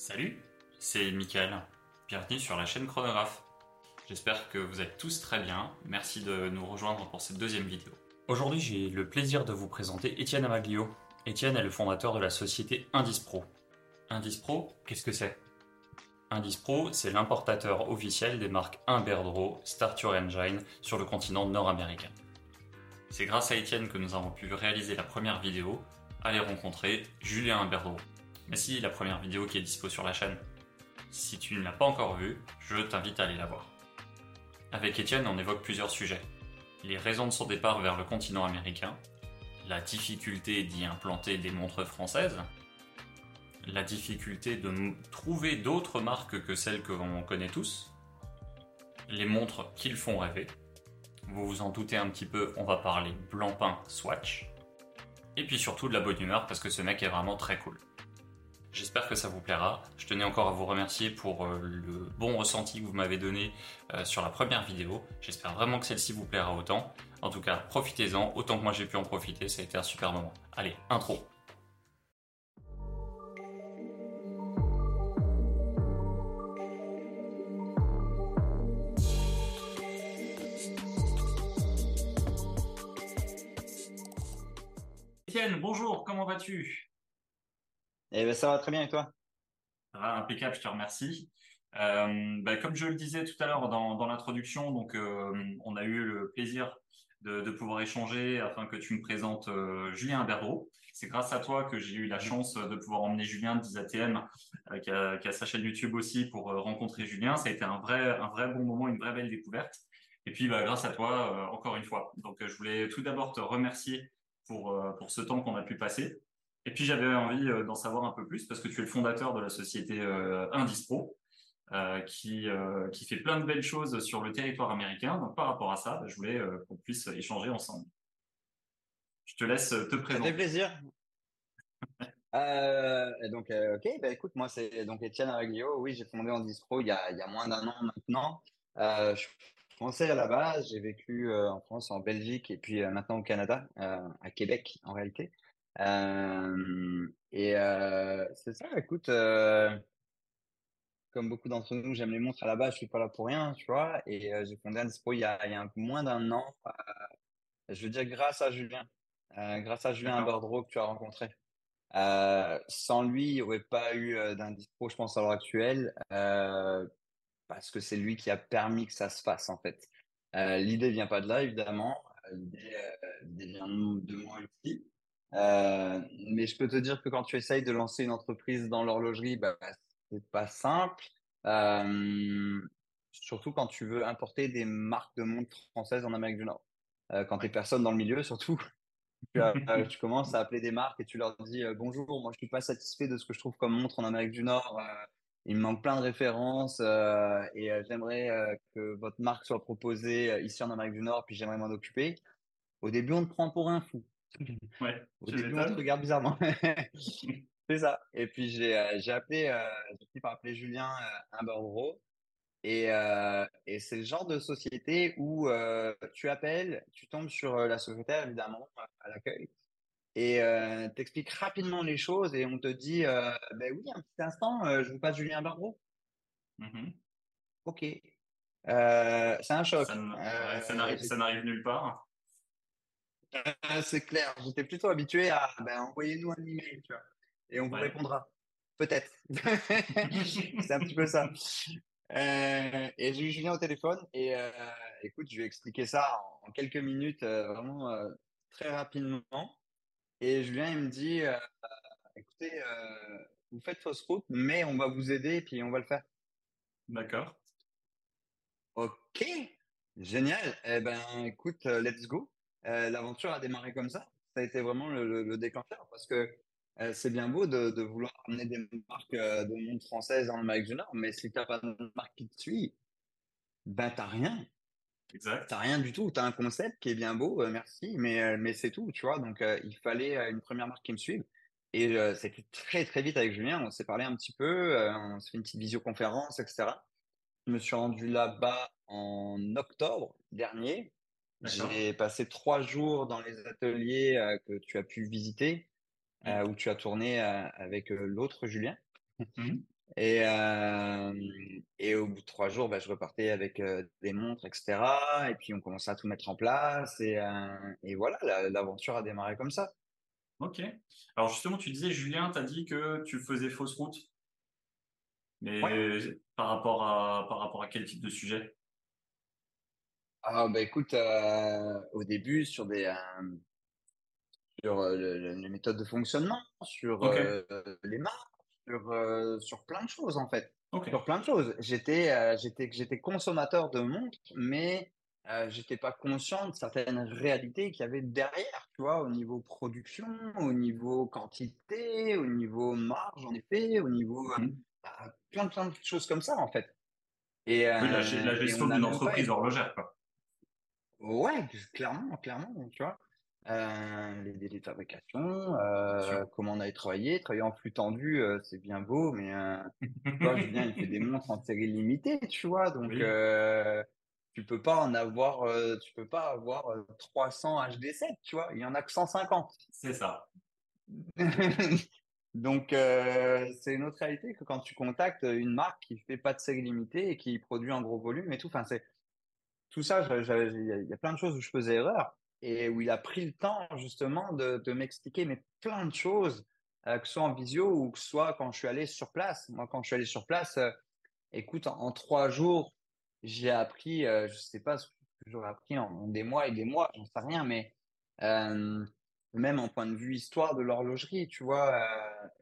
Salut, c'est Mickaël. Bienvenue sur la chaîne Chronographe. J'espère que vous êtes tous très bien. Merci de nous rejoindre pour cette deuxième vidéo. Aujourd'hui, j'ai le plaisir de vous présenter Étienne Amaglio. Étienne est le fondateur de la société Indispro. Indispro, qu'est-ce que c'est? Indispro, c'est l'importateur officiel des marques Imberdro, Start Your Engine sur le continent nord-américain. C'est grâce à Étienne que nous avons pu réaliser la première vidéo, aller rencontrer Julien Imberdro. Mais si, la première vidéo qui est dispo sur la chaîne. Si tu ne l'as pas encore vue, je t'invite à aller la voir. Avec Étienne, on évoque plusieurs sujets. Les raisons de son départ vers le continent américain, la difficulté d'y implanter des montres françaises, la difficulté de trouver d'autres marques que celles que l'on connaît tous, les montres qui le font rêver. Vous vous en doutez un petit peu, on va parler Blancpain Swatch. Et puis surtout de la bonne humeur parce que ce mec est vraiment très cool. J'espère que ça vous plaira. Je tenais encore à vous remercier pour euh, le bon ressenti que vous m'avez donné euh, sur la première vidéo. J'espère vraiment que celle-ci vous plaira autant. En tout cas, profitez-en autant que moi j'ai pu en profiter. Ça a été un super moment. Allez, intro. Étienne, bonjour, comment vas-tu? Eh ben, ça va très bien et toi? Ça va, impeccable, je te remercie. Euh, bah, comme je le disais tout à l'heure dans, dans l'introduction, donc euh, on a eu le plaisir de, de, pouvoir échanger afin que tu me présentes euh, Julien Berdreau. C'est grâce à toi que j'ai eu la chance de pouvoir emmener Julien de 10ATM, euh, qui, a, qui, a, sa chaîne YouTube aussi, pour rencontrer Julien. Ça a été un vrai, un vrai bon moment, une vraie belle découverte. Et puis, bah, grâce à toi, encore une fois. Donc, je voulais tout d'abord te remercier pour, pour ce temps qu'on a pu passer. Et puis j'avais envie euh, d'en savoir un peu plus parce que tu es le fondateur de la société euh, Indispro, euh, qui, qui fait plein de belles choses sur le territoire américain. Donc par rapport à ça, bah, je voulais qu'on puisse échanger ensemble. Je te laisse te présenter. Ça fait plaisir. euh, donc, ok, bah, écoute, moi c'est donc Étienne Araglio. Oui, j'ai fondé Indispro il y a, il y a moins d'un an maintenant. Euh, je suis français à la base, j'ai vécu en France, en Belgique et puis maintenant au Canada, à Québec en réalité. Euh, et euh, c'est ça, écoute, euh, comme beaucoup d'entre nous, j'aime les montres à la base, je suis pas là pour rien, tu vois. Et j'ai fondé Indispo il y a, il y a un peu moins d'un an. je veux dire grâce à Julien, grâce à Julien Bordreau que tu as rencontré. sans lui, il n'y aurait pas eu d'Indispo, je pense, à l'heure actuelle, parce que c'est lui qui a permis que ça se fasse, en fait. l'idée vient pas de là, évidemment. L'idée, vient de moi aussi. Euh, mais je peux te dire que quand tu essayes de lancer une entreprise dans l'horlogerie, bah, c'est pas simple. Euh, surtout quand tu veux importer des marques de montres françaises en Amérique du Nord. Euh, quand tu es personne dans le milieu, surtout, tu, tu, commences à appeler des marques et tu leur dis bonjour, moi je suis pas satisfait de ce que je trouve comme montre en Amérique du Nord. Il me manque plein de références et j'aimerais que votre marque soit proposée ici en Amérique du Nord, puis j'aimerais m'en occuper. Au début, on te prend pour un fou. Ouais, Au début, on te regarde bizarrement. c'est ça. Et puis, j'ai euh, appelé, euh, j'ai fini par appeler Julien euh, Imberdro. Et, euh, et c'est le genre de société où euh, tu appelles, tu tombes sur euh, la secrétaire, évidemment, à l'accueil, et euh, t'expliques rapidement les choses et on te dit, ben oui, un petit instant, je vous passe Julien Imberdro. Mm -hmm. Ok. c'est un choc. Ça n'arrive nulle part. Euh, c'est clair. J'étais plutôt habitué à ben, envoyez-nous un email, tu vois, et on vous répondra. Peut-être. c'est un petit peu ça. Euh, et j'ai eu Julien au téléphone et euh, écoute, je lui ai expliqué ça en, quelques minutes, euh, vraiment très rapidement. Et Julien, il me dit, euh, écoutez, vous faites fausse route, mais on va vous aider et puis on va le faire. D'accord. Ok, génial. Eh ben, écoute, let's go. Euh, l'aventure a démarré comme ça. Ça a été vraiment le, le, le déclencheur parce que euh, c'est bien beau de, de, vouloir amener des marques euh, de monde françaises en Amérique du Nord, mais si tu n'as pas de marque qui te suit, ben t'as rien. Exact. T'as rien du tout. Tu as un concept qui est bien beau, merci, mais, mais c'est tout, tu vois. Donc il fallait une première marque qui me suive. Et c'était très très vite avec Julien. On s'est parlé un petit peu, on s'est fait une petite visioconférence, etc. Je me suis rendu là-bas en octobre dernier. J'ai passé trois jours dans les ateliers euh, que tu as pu visiter, euh, où tu as tourné euh, avec l'autre Julien. Mmh. Et, et au bout de trois jours, bah, je repartais avec des montres, etc. Et puis on commençait à tout mettre en place. Et, et voilà, la- l'aventure a démarré comme ça. Ok. Alors justement, tu disais, Julien, t'as dit que tu faisais fausse route. Mais Ouais. par rapport à, par rapport à quel type de sujet? Ah, bah écoute, euh, au début, sur des, euh, sur euh, le- le- les méthodes de fonctionnement, sur Ok. euh, les marques, sur, euh, sur plein de choses en fait. Ok. Sur plein de choses. J'étais euh, j'étais j'étais consommateur de montres, mais euh, j'étais pas conscient de certaines réalités qu'il y avait derrière, tu vois, au niveau production, au niveau quantité, au niveau marge en effet, au niveau euh, Mhm. bah, plein plein de choses comme ça en fait. Et, Oui, la, gé- euh, gestion n'a d'une même pas entreprise horlogère, quoi. Ouais, clairement, clairement, tu vois. Euh, les délais de fabrication, euh, comment on avait travaillé, travailler en flux tendu, euh, c'est bien beau, mais tu vois, Julien, il fait des montres en série limitée, tu vois, donc Oui, tu peux pas en avoir, tu peux pas avoir euh, 300 HD7, tu vois, il y en a que 150. c'est ça. Donc c'est une autre réalité que quand tu contactes une marque qui fait pas de série limitée et qui produit en gros volume et tout, enfin c'est tout ça, il y, a plein de choses où je faisais erreur et où il a pris le temps justement de, m'expliquer mais plein de choses, euh, que ce soit en visio ou que ce soit quand je suis allé sur place. Moi, quand je suis allé sur place, euh, écoute, en, trois jours, j'ai appris, euh, je sais pas ce que j'aurais appris en, en des mois et des mois, j'en sais rien, mais même en point de vue histoire de l'horlogerie, tu vois,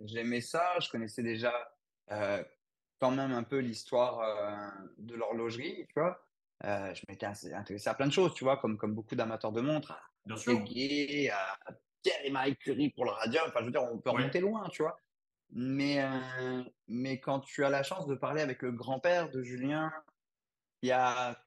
j'aimais ça, je connaissais déjà quand même un peu l'histoire de l'horlogerie, tu vois. Euh, je m'étais intéressé à plein de choses, tu vois, comme, comme beaucoup d'amateurs de montres, à Bien à Pierre et Marie Curie pour le radium. Enfin, je veux dire, on peut remonter loin, tu vois. Mais, euh, mais quand tu as la chance de parler avec le grand-père de Julien, qui a,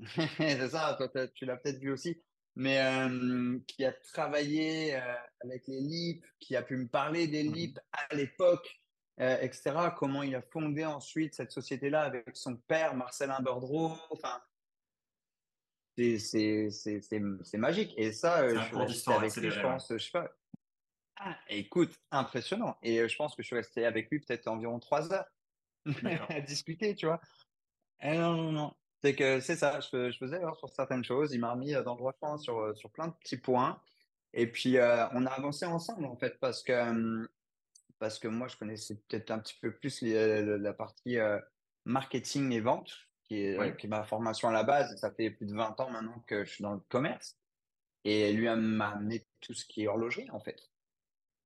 c'est ça, toi, tu l'as peut-être vu aussi, mais euh, qui a travaillé avec les LIP, qui a pu me parler des Mhm. LIP à l'époque, euh, etc. Comment il a fondé ensuite cette société-là avec son père, Marcelin Bordreau. Enfin, c'est c'est- c'est- c'est- c'est magique. Et ça, euh, je suis resté avec lui, je pense, je sais pas. Ah, écoute, impressionnant. Et euh, je pense que je suis resté avec lui peut-être environ trois heures à discuter, tu vois. Eh non, non, non. C'est que c'est ça, je, je faisais erreur sur certaines choses. Il m'a remis euh, dans le droit chemin sur, sur plein de petits points. Et puis, euh, on a avancé ensemble, en fait, parce que, parce que moi, je connaissais peut-être un petit peu plus les- la partie euh, marketing et vente, qui est, Oui. euh, qui est ma formation à la base. Ça fait plus de 20 ans maintenant que je suis dans le commerce. Et lui m'a amené tout ce qui est horlogerie, en fait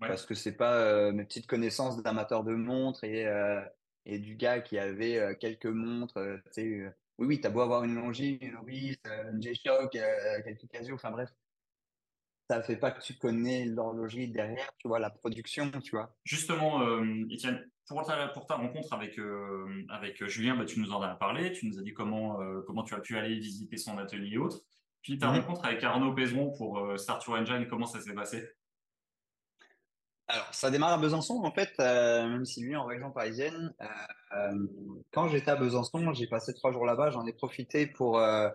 Ouais. parce que c'est pas euh, mes petites connaissances d'amateur de montres et, euh, et du gars qui avait euh, quelques montres. oui, oui, t'as beau avoir une Longines, une Oris, une G-Shock, quelques Casio, enfin bref, ça fait pas que tu connais l'horlogerie derrière, tu vois, la production, tu vois. Justement, Étienne, pour ta, pour ta rencontre avec, euh, avec Julien, bah, tu nous en as parlé, tu nous as dit comment, euh, comment tu as pu aller visiter son atelier et autres. Puis ta Mhm. rencontre avec Arnaud Pézeron pour euh, Start Your Engine, comment ça s'est passé? Alors, ça démarre à Besançon, en fait, euh, même si lui en région parisienne. euh, euh, quand j'étais à Besançon, j'ai passé trois jours là-bas, j'en ai profité pour, euh,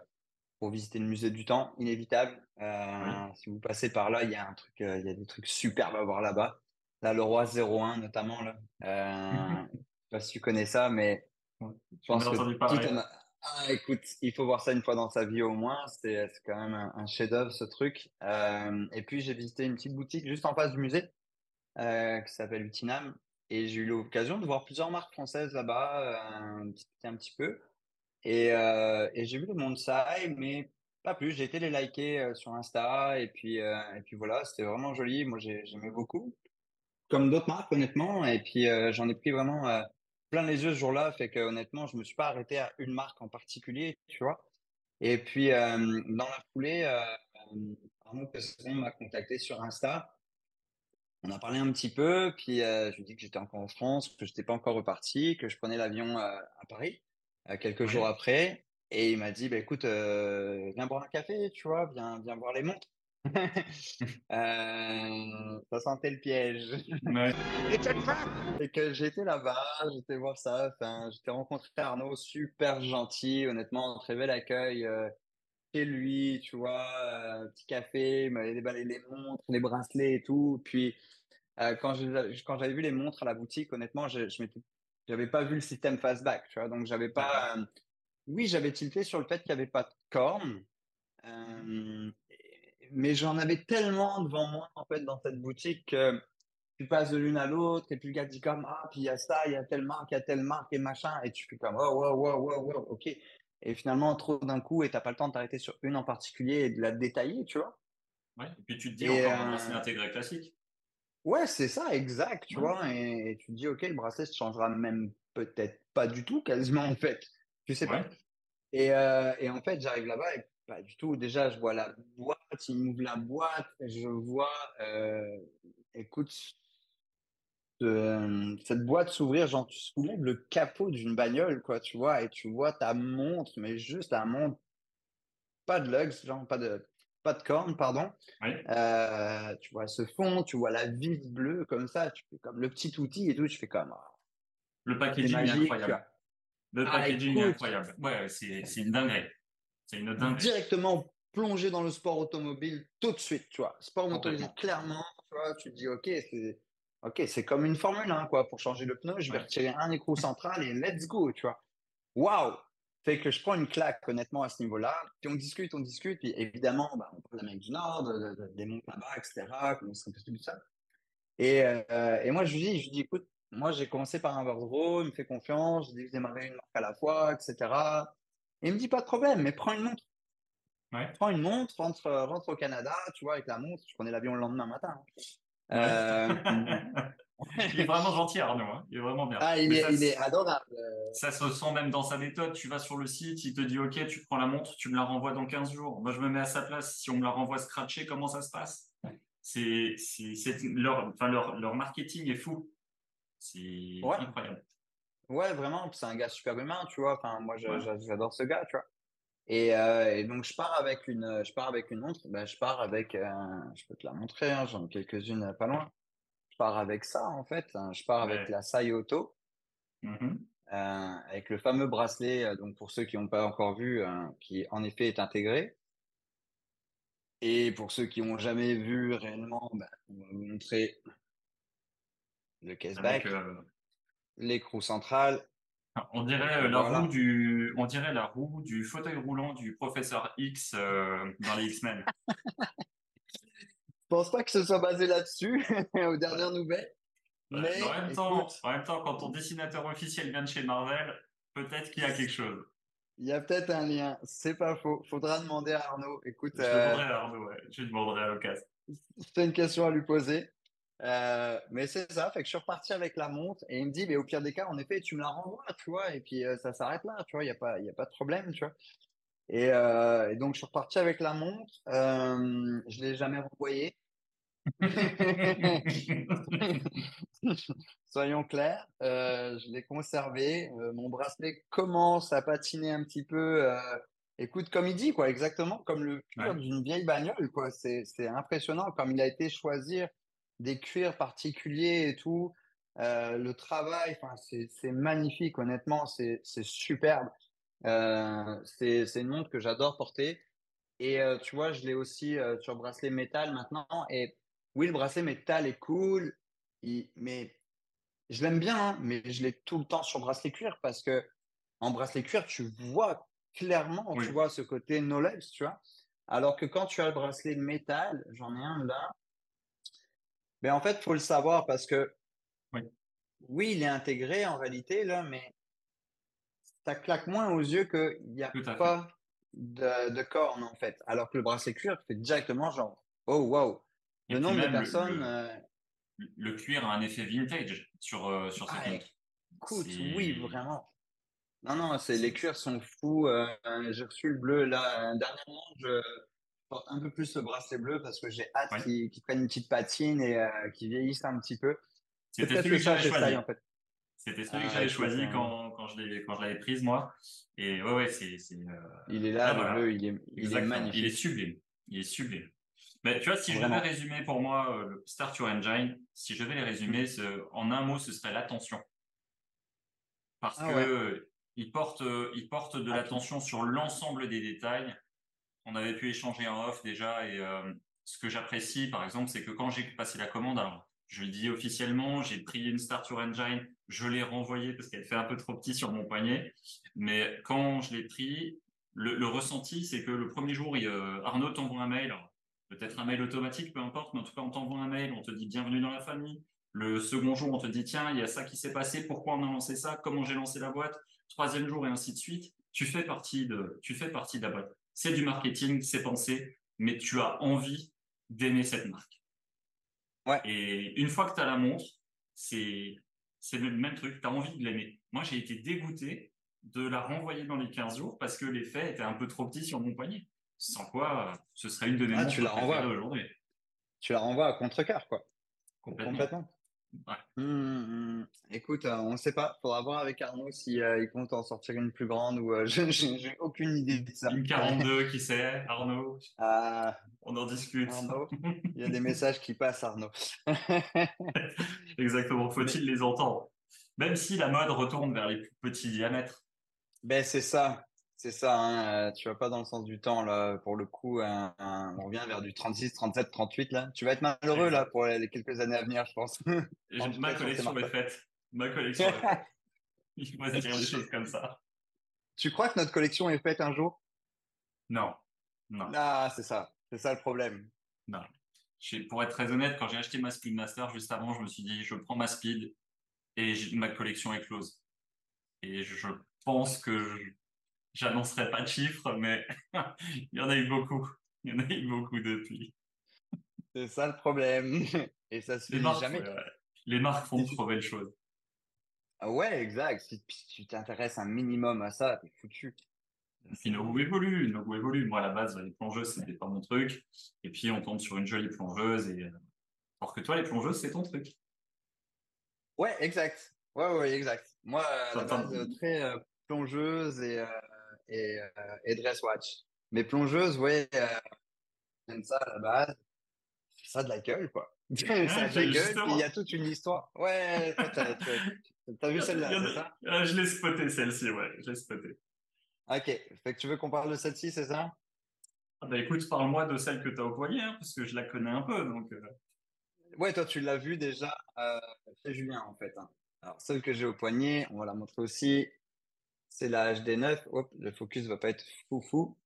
pour visiter le musée du temps, inévitable. Oui. Euh, si vous passez par là, il y a un truc, euh, il y a des trucs superbes à voir là-bas. Là, le roi 01 notamment là. Euh, je sais pas si tu connais ça, mais Ouais. je pense que parler. un... Ah, écoute, il faut voir ça une fois dans sa vie au moins. C'est quand même un, un chef-d'œuvre ce truc. Euh, et puis j'ai visité une petite boutique juste en face du musée euh, qui s'appelle Utinam. Et j'ai eu l'occasion de voir plusieurs marques françaises là-bas, euh, discuter un petit peu. Et, euh, et j'ai vu le Montsai, mais pas plus. J'ai été les liker euh, sur Insta et puis euh, et puis voilà, c'était vraiment joli. Moi, j'ai- j'aimais beaucoup, comme d'autres marques honnêtement. Et puis euh, j'en ai pris vraiment euh, plein les yeux ce jour-là, fait que honnêtement, je me suis pas arrêté à une marque en particulier, tu vois. Et puis euh, dans la foulée, Arnaud Pesson m'a contacté sur Insta. On a parlé un petit peu, puis je lui ai dit que j'étais encore en France, que j'étais pas encore reparti, que je prenais l'avion à Paris quelques jours après. Et il m'a dit, bah, écoute, viens boire un café, tu vois, viens, viens voir les montres. Euh, ça sentait le piège. Ouais. Et que j'étais là-bas, j'étais voir ça, enfin, j'étais rencontré Arnaud, super gentil, honnêtement, très bel accueil euh, chez lui, tu vois, euh, petit café, il m'avait déballé les montres, les bracelets et tout. Puis quand je- quand j'avais vu les montres à la boutique, honnêtement, je, je m'étais j'avais pas vu le système fastback, tu vois. Donc, j'avais pas. oui, j'avais tilté sur le fait qu'il n'y avait pas de corne. euh, mais j'en avais tellement devant moi, en fait, dans cette boutique que tu passes de l'une à l'autre et puis le gars dit comme, ah, puis il y a ça, il y a telle marque, il y a telle marque et machin. Et tu fais comme, oh, wow, wow, wow, wow, ok. Et finalement, trop d'un coup et t'as pas le temps de t'arrêter sur une en particulier et de la détailler, tu vois. Ouais. Et puis tu te dis Et, encore un euh, bracelet intégré classique. Ouais, c'est ça, exact, tu Ouais. vois. Et, et tu te dis, ok, le bracelet se changera même peut-être pas du tout, quasiment, en fait. Tu sais pas. Et, euh, et en fait, j'arrive là-bas et pas du tout. Déjà, je vois la boîte, il m'ouvre la boîte, je vois, euh, écoute, euh, cette boîte s'ouvrir, genre, tu soulèves le capot d'une bagnole, quoi, tu vois, et tu vois ta montre, mais juste la montre, pas de lugs, genre, pas de, pas de corne, pardon. Euh, tu vois ce fond, tu vois la vis bleue comme ça, tu fais comme le petit outil et tout, tu fais comme, ah, Le c'est packaging est magique, incroyable. Le Ah, packaging est incroyable. Ouais, c'est c'est une dinguerie. C'est une dinguerie. directement plongé dans le sport automobile tout de suite, tu vois. Sport motorisé, clairement, tu vois, tu te dis, ok, c'est ok, c'est comme une Formule 1, quoi. Pour changer le pneu, je vais Ouais. retirer un écrou central et let's go, tu vois. Waouh! Fait que je prends une claque, honnêtement, à ce niveau-là. Puis on discute, on discute. Puis évidemment, bah, on parle d'Amérique du Nord, de- de- de- des montres là-bas, etc. Comment c'est tout ça. Et, euh, et moi, je lui dis, je lui dis, écoute, moi, j'ai commencé par un Bordeaux, il me fait confiance, je dis, je démarrais une marque à la fois, etc. Et il me dit, pas de problème, mais prends une montre Ouais. prends une montre, rentre, rentre au Canada, tu vois, avec la montre, je prenais l'avion le lendemain matin. Ouais. Euh, Il est vraiment gentil, Arnaud. hein. Il est vraiment bien. ah, il est, ça, il est adorable. ça se sent même dans sa méthode. Tu vas sur le site, il te dit OK, tu prends la montre, tu me la renvoies dans 15 jours. Moi, je me mets à sa place. Si on me la renvoie scratchée, comment ça se passe? C'est, leur, leur, leur marketing est fou. C'est Ouais. incroyable. Ouais, vraiment, c'est un gars super humain, tu vois. Enfin, moi, Ouais. j'adore ce gars, tu vois. Et, euh, et donc, je pars avec une, je pars avec une montre. Ben, je pars avec, euh, je peux te la montrer, hein, j'en ai quelques-unes euh, pas loin. Je pars avec ça, en fait. hein. Je pars avec la Auto, Mhm. euh, avec le fameux bracelet, euh, donc pour ceux qui n'ont pas encore vu, euh, qui en effet est intégré. Et pour ceux qui n'ont jamais vu réellement, ben, on va vous montrer le caseback, Avec, euh, l'écrou central. on dirait euh, la Voilà. roue du, on dirait la roue du fauteuil roulant du professeur X euh, dans les X-Men. Je pense pas que ce soit basé là-dessus, aux dernières nouvelles. Mais en même temps, écoute, en même temps, quand ton dessinateur officiel vient de chez Marvel, peut-être qu'il y a quelque chose. il y a peut-être un lien. C'est pas faux. Faudra demander à Arnaud. Écoute, Je euh, demanderai à Arnaud, ouais. Je lui demanderai à l'occasion. c'est une question à lui poser. Euh, mais c'est ça, fait que je suis reparti avec la montre et il me dit, mais au pire des cas, en effet, tu me la renvoies, tu vois, et puis euh, ça s'arrête là, tu vois, il n'y a pas, y a pas de problème, tu vois. Et, euh, et donc, je suis reparti avec la montre. Je l'ai jamais renvoyée. Soyons clairs, je l'ai conservé. Euh, mon bracelet commence à patiner un petit peu. écoute, comme il dit, quoi, exactement comme le cuir Ouais. d'une vieille bagnole, quoi. C'est, c'est impressionnant comme il a été choisir des cuirs particuliers et tout. Euh, le travail, c'est, magnifique, honnêtement, c'est, superbe. Euh, c'est, une montre que j'adore porter. Et euh, tu vois, je l'ai aussi euh, sur bracelet métal maintenant. Et oui, le bracelet métal est cool, il- mais je l'aime bien, hein, mais je l'ai tout le temps sur bracelet cuir parce que en bracelet cuir, tu vois clairement, Oui. tu vois ce côté knowledge, tu vois. Alors que quand tu as le bracelet métal, j'en ai un là, mais en fait, faut le savoir parce que Oui. oui, il est intégré en réalité là, mais ça claque moins aux yeux qu'il n'y a pas de, de corne en fait. Alors que le bracelet cuir fait directement genre, oh wow. Le nombre de personnes, le, euh, le cuir a un effet vintage sur, euh, sur cette ah, écoute, oui, vraiment. Non, non, les cuirs sont fous. euh, j'ai reçu le bleu là. Dernièrement, je un peu plus le bracelet bleu parce que j'ai hâte Ouais. qu'il qu'il prenne une petite patine et euh, qu'il vieillisse un petit peu. C'est C'était celui que j'avais choisi. en fait. C'était celui Ah, que j'avais choisi quand, quand je l'ai, quand je l'avais prise, moi. Et ouais, ouais, c'est, c'est, euh, Il est là, Ah, le voilà. bleu, il est, il est magnifique. Il est sublime. Il est sublime. Mais tu vois, si je devais résumer pour moi euh, le Start Your Engine, si je devais les résumer, ce- en un mot, ce serait l'attention. Parce Ah que ouais. il porte, euh, il porte de Ah, l'attention sur l'ensemble des détails. On avait pu échanger en off déjà et euh, ce que j'apprécie, par exemple, c'est que quand j'ai passé la commande, alors Je le dis officiellement, j'ai pris une Starture Engine, je l'ai renvoyée parce qu'elle fait un peu trop petit sur mon poignet. Mais quand je l'ai pris, le, ressenti, c'est que le premier jour, euh, Arnaud t'envoie un mail, peut-être un mail automatique, peu importe, mais en tout cas, on t'envoie un mail, on te dit bienvenue dans la famille. Le second jour, on te dit tiens, il y a ça qui s'est passé, pourquoi on a lancé ça, comment j'ai lancé la boîte. Troisième jour et ainsi de suite. Tu fais partie de, tu fais partie de la boîte. C'est du marketing, c'est pensé, mais tu as envie d'aimer cette marque. Ouais. Et une fois que tu as la montre, c'est, c'est le même truc, tu as envie de l'aimer. Moi, j'ai été dégoûté de la renvoyer dans les 15 jours parce que l'effet était un peu trop petit sur mon poignet. Sans quoi, ce serait une de mes ah, tu la renvoies aujourd'hui. Tu la renvoies à contre-cœur, quoi. Complètement. Ouais. Hum, hum, hum. Écoute, euh, on ne sait pas. Faudra voir avec Arnaud si euh, il compte en sortir une plus grande ou euh, j'ai aucune idée de ça. Une 42, qui sait, Arnaud? Ah, on en discute. Arnaud, il y a des messages qui passent, Arnaud. Exactement. Faut-il les entendre? Même si la mode retourne vers les plus petits diamètres. Ben c'est ça. C'est ça, hein, euh, tu vas pas dans le sens du temps là. Pour le coup, on revient vers du 36, 37, 38 là. Tu vas être malheureux là pour les quelques années à venir, je pense. ma collection est faite. Ma collection. Est faite. Il faut dire des choses comme ça. Tu crois que notre collection est faite un jour? Non, non. Ah, c'est ça, c'est ça le problème. Non. Pour être très honnête, quand j'ai acheté ma Speedmaster juste avant, je me suis dit, je prends ma Speed et ma collection est close. Et je pense que J'annoncerai pas de chiffres, mais il y en a eu beaucoup. Il y en a eu beaucoup depuis. C'est ça le problème. Et ça se fait jamais. Les marques font trop belles choses. Ah ouais, exact. Si tu t'intéresses un minimum à ça, t'es foutu. Puis évoluent, nos goûts évoluent. Moi, à la base, les plongeuses, c'était pas mon truc. Et puis, on tombe sur une jolie plongeuse. Et... Alors que toi, les plongeuses, c'est ton truc. Ouais, exact. Ouais, ouais, exact. Moi, à la base, très euh, plongeuse et euh, et, euh, et Dresswatch. Mais plongeuse, ouais, j'aime ça à la base. Ça de la gueule, quoi. ça de la gueule, il y a toute une histoire. Ouais, t'as, as, vu celle-là, c'est ça? Ah, Je l'ai spoté, celle-ci, ouais, je l'ai spoté. Ok, fait que tu veux qu'on parle de celle-ci, c'est ça? Ah bah écoute, parle-moi de celle que tu as au poignet, hein, parce que je la connais un peu. Donc, euh. Ouais, toi, tu l'as vu déjà euh, chez Julien, en fait. Hein. Alors, celle que j'ai au poignet, on va la montrer aussi c'est la HD9. Hop, le focus va pas être fou fou,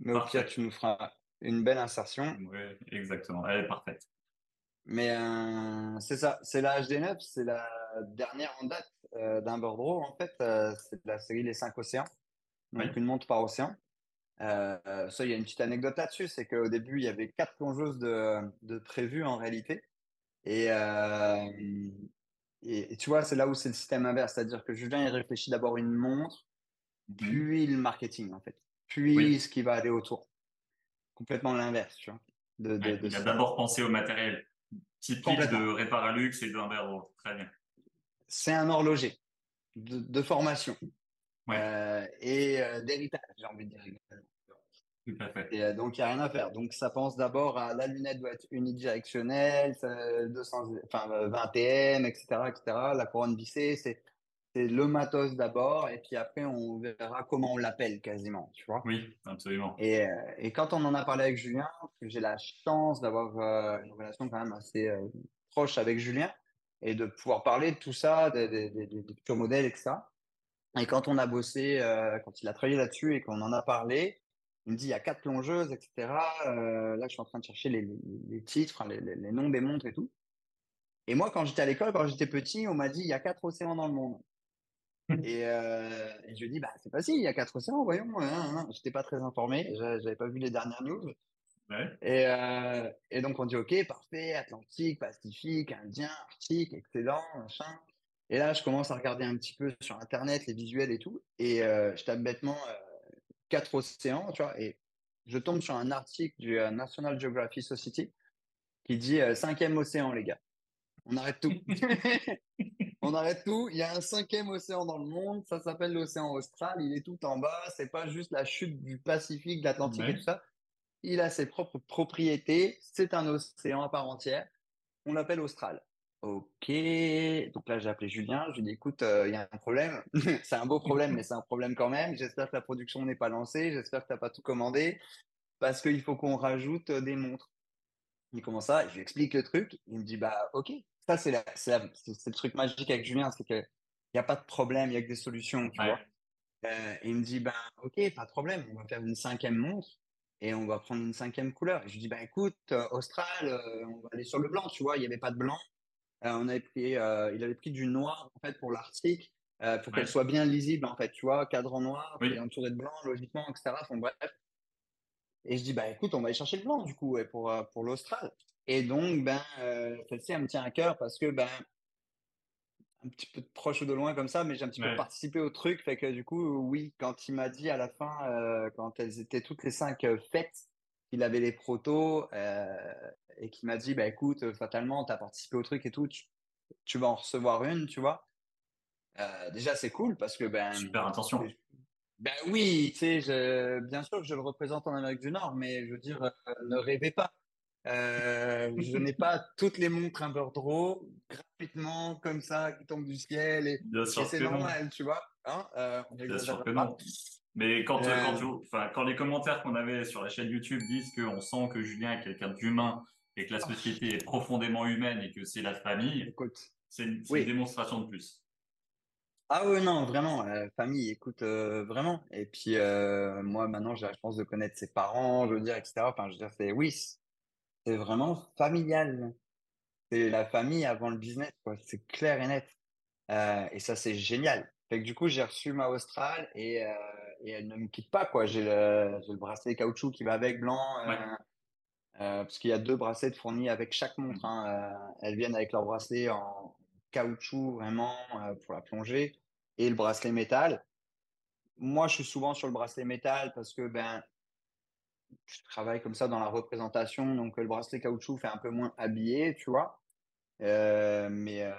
mais au pire, tu nous feras une belle insertion. Oui, exactement. Elle est parfaite. Mais euh, c'est ça, c'est la HD9, c'est la dernière en date euh, d'un Bordreau. En fait, euh, c'est la série Les 5 océans, donc une montre par océan. ça, il y a une petite anecdote là-dessus, c'est qu'au début, il y avait quatre plongeuses de, de prévues en réalité. Et, et, tu vois, c'est là où c'est le système inverse, c'est-à-dire que Julien, il réfléchit d'abord une montre. Puis le marketing, en fait, puis ce qui va aller autour. Complètement l'inverse, tu vois. De, il a d'abord pensé au matériel typique de Réparalux et d'un Très bien. C'est un horloger de, formation euh, et euh, d'héritage, j'ai envie de dire. Tout à fait. Et, euh, donc, il n'y a rien à faire. Donc, ça pense d'abord à la lunette doit être unidirectionnelle, 200, enfin, 20 TM, etc., etc. La couronne vissée, c'est c'est le matos d'abord, et puis après, on verra comment on l'appelle quasiment, tu vois. Oui, absolument. Et, euh, et, quand on en a parlé avec Julien, j'ai la chance d'avoir euh, une relation quand même assez euh, proche avec Julien, et de pouvoir parler de tout ça, des, futurs modèles, etc. Et quand on a bossé, quand il a travaillé là-dessus et qu'on en a parlé, il me dit il y a quatre plongeuses, etc. là, je suis en train de chercher les, les, titres, les, les, noms des montres et tout. Et moi, quand j'étais à l'école, quand j'étais petit, on m'a dit il y a quatre océans dans le monde. Et, euh, et, je lui dis, bah, c'est facile, il y a quatre océans, voyons. Hein, hein. J'étais pas très informé, j'avais pas vu les dernières news. Et, euh, et, donc, on dit, OK, parfait, Atlantique, Pacifique, Indien, Arctique, excellent, machin. Et là, je commence à regarder un petit peu sur Internet, les visuels et tout. Et euh, je tape bêtement quatre océans, tu vois. Et je tombe sur un article du National Geographic Society qui dit cinquième océan, les gars. On arrête tout. on arrête tout. Il y a un cinquième océan dans le monde. Ça s'appelle l'océan austral. Il est tout en bas. C'est pas juste la chute du Pacifique, de l'Atlantique et tout ça. Il a ses propres propriétés. C'est un océan à part entière. On l'appelle austral. Ok. Donc là, j'ai appelé Julien. Je lui ai dit, écoute, euh, il y a un problème. c'est un beau problème, mais c'est un problème quand même. J'espère que la production n'est pas lancée. J'espère que tu n'as pas tout commandé. Parce qu'il faut qu'on rajoute des montres. Il commence ça, je lui explique le truc. Il me dit, bah, ok, ça, c'est le truc magique avec Julien, c'est qu'il n'y a pas de problème, il n'y a que des solutions, tu vois. Euh, et il me dit, ben, ok, pas de problème, on va faire une cinquième montre et on va prendre une cinquième couleur. Et je lui dis, ben, écoute, euh, Austral, euh, on va aller sur le blanc, tu vois, il n'y avait pas de blanc. on avait pris, il avait pris du noir, en fait, pour l'article, pour qu'elle soit bien lisible, en fait, tu vois, cadre noir, et entouré de blanc, logiquement, etc. bref. Et je dis, bah écoute, on va aller chercher le blanc, du coup, pour, pour l'Austral. Et donc, ben, celle-ci, elle me tient à cœur parce que, ben, un petit peu de proche ou de loin comme ça, mais j'ai un petit peu participé au truc. Fait que du coup, oui, quand il m'a dit à la fin, euh, quand elles étaient toutes les cinq euh, faites, il avait les protos euh, et qui m'a dit, bah écoute, fatalement, tu as participé au truc et tout, tu, vas en recevoir une, tu vois. déjà, c'est cool parce que ben. Super intention. Ben oui, tu sais, bien sûr que je le représente en Amérique du Nord, mais je veux dire, ne rêvez pas. Euh, je n'ai pas toutes les montres un draw gratuitement comme ça qui tombent du ciel et, c'est normal, tu vois. Hein euh, Bien sûr que non. Mais quand, euh, quand, quand les commentaires qu'on avait sur la chaîne YouTube disent qu'on sent que Julien est quelqu'un d'humain et que la ah. société est profondément humaine et que c'est la famille, c'est une, démonstration de plus. Ah oui, non, vraiment, famille, écoute, vraiment. Et puis, moi, maintenant, j'ai la chance de connaître ses parents, je veux dire, etc. Enfin, je veux dire, c'est oui, c'est vraiment familial. C'est la famille avant le business, quoi. C'est clair et net. Euh, et ça, c'est génial. Fait que du coup, j'ai reçu ma Austral et, euh, et, elle ne me quitte pas, quoi. J'ai le, le, bracelet caoutchouc qui va avec blanc. Euh, parce qu'il y a deux bracelets fournis avec chaque montre. Hein. elles viennent avec leur bracelet en caoutchouc, vraiment, pour la plongée. Et le bracelet métal. Moi, je suis souvent sur le bracelet métal parce que, ben, je travaille comme ça dans la représentation, donc le bracelet caoutchouc fait un peu moins habillé, tu vois. Euh, mais, euh,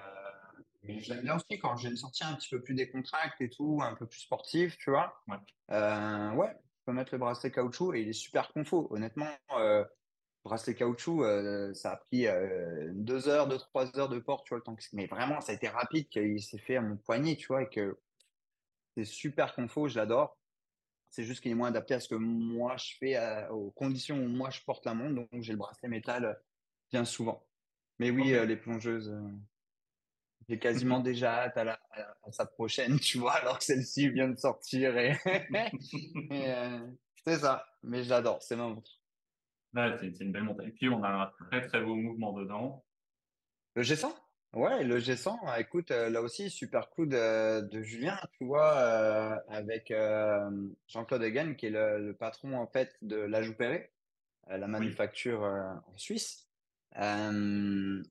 mais j'aime bien aussi quand j'ai une sortie un petit peu plus décontracte et tout, un peu plus sportif, tu vois. Ouais, euh, ouais je peux mettre le bracelet caoutchouc et il est super confo. Honnêtement, euh, bracelet caoutchouc, euh, ça a pris deux heures, deux, trois heures de port, tu vois, le temps que... Mais vraiment, ça a été rapide, qu'il s'est fait à mon poignet, tu vois, et que c'est super confo, je l'adore. C'est juste qu'il est moins adapté à ce que moi je fais, aux conditions où moi je porte la montre. Donc j'ai le bracelet métal euh, bien souvent. Mais oui, euh, les plongeuses, euh, j'ai quasiment déjà hâte à, sa prochaine, tu vois, alors que celle-ci vient de sortir. Et, c'est ça. Mais j'adore, c'est ma montre. c'est une belle montre. Et puis on a un très très beau mouvement dedans. Le G100 Ouais, le G100, écoute, euh, là aussi, super coup de, de Julien, tu vois, euh, avec euh, Jean-Claude Hagen, qui est le, patron, en fait, de la Joupéré, la manufacture en Suisse.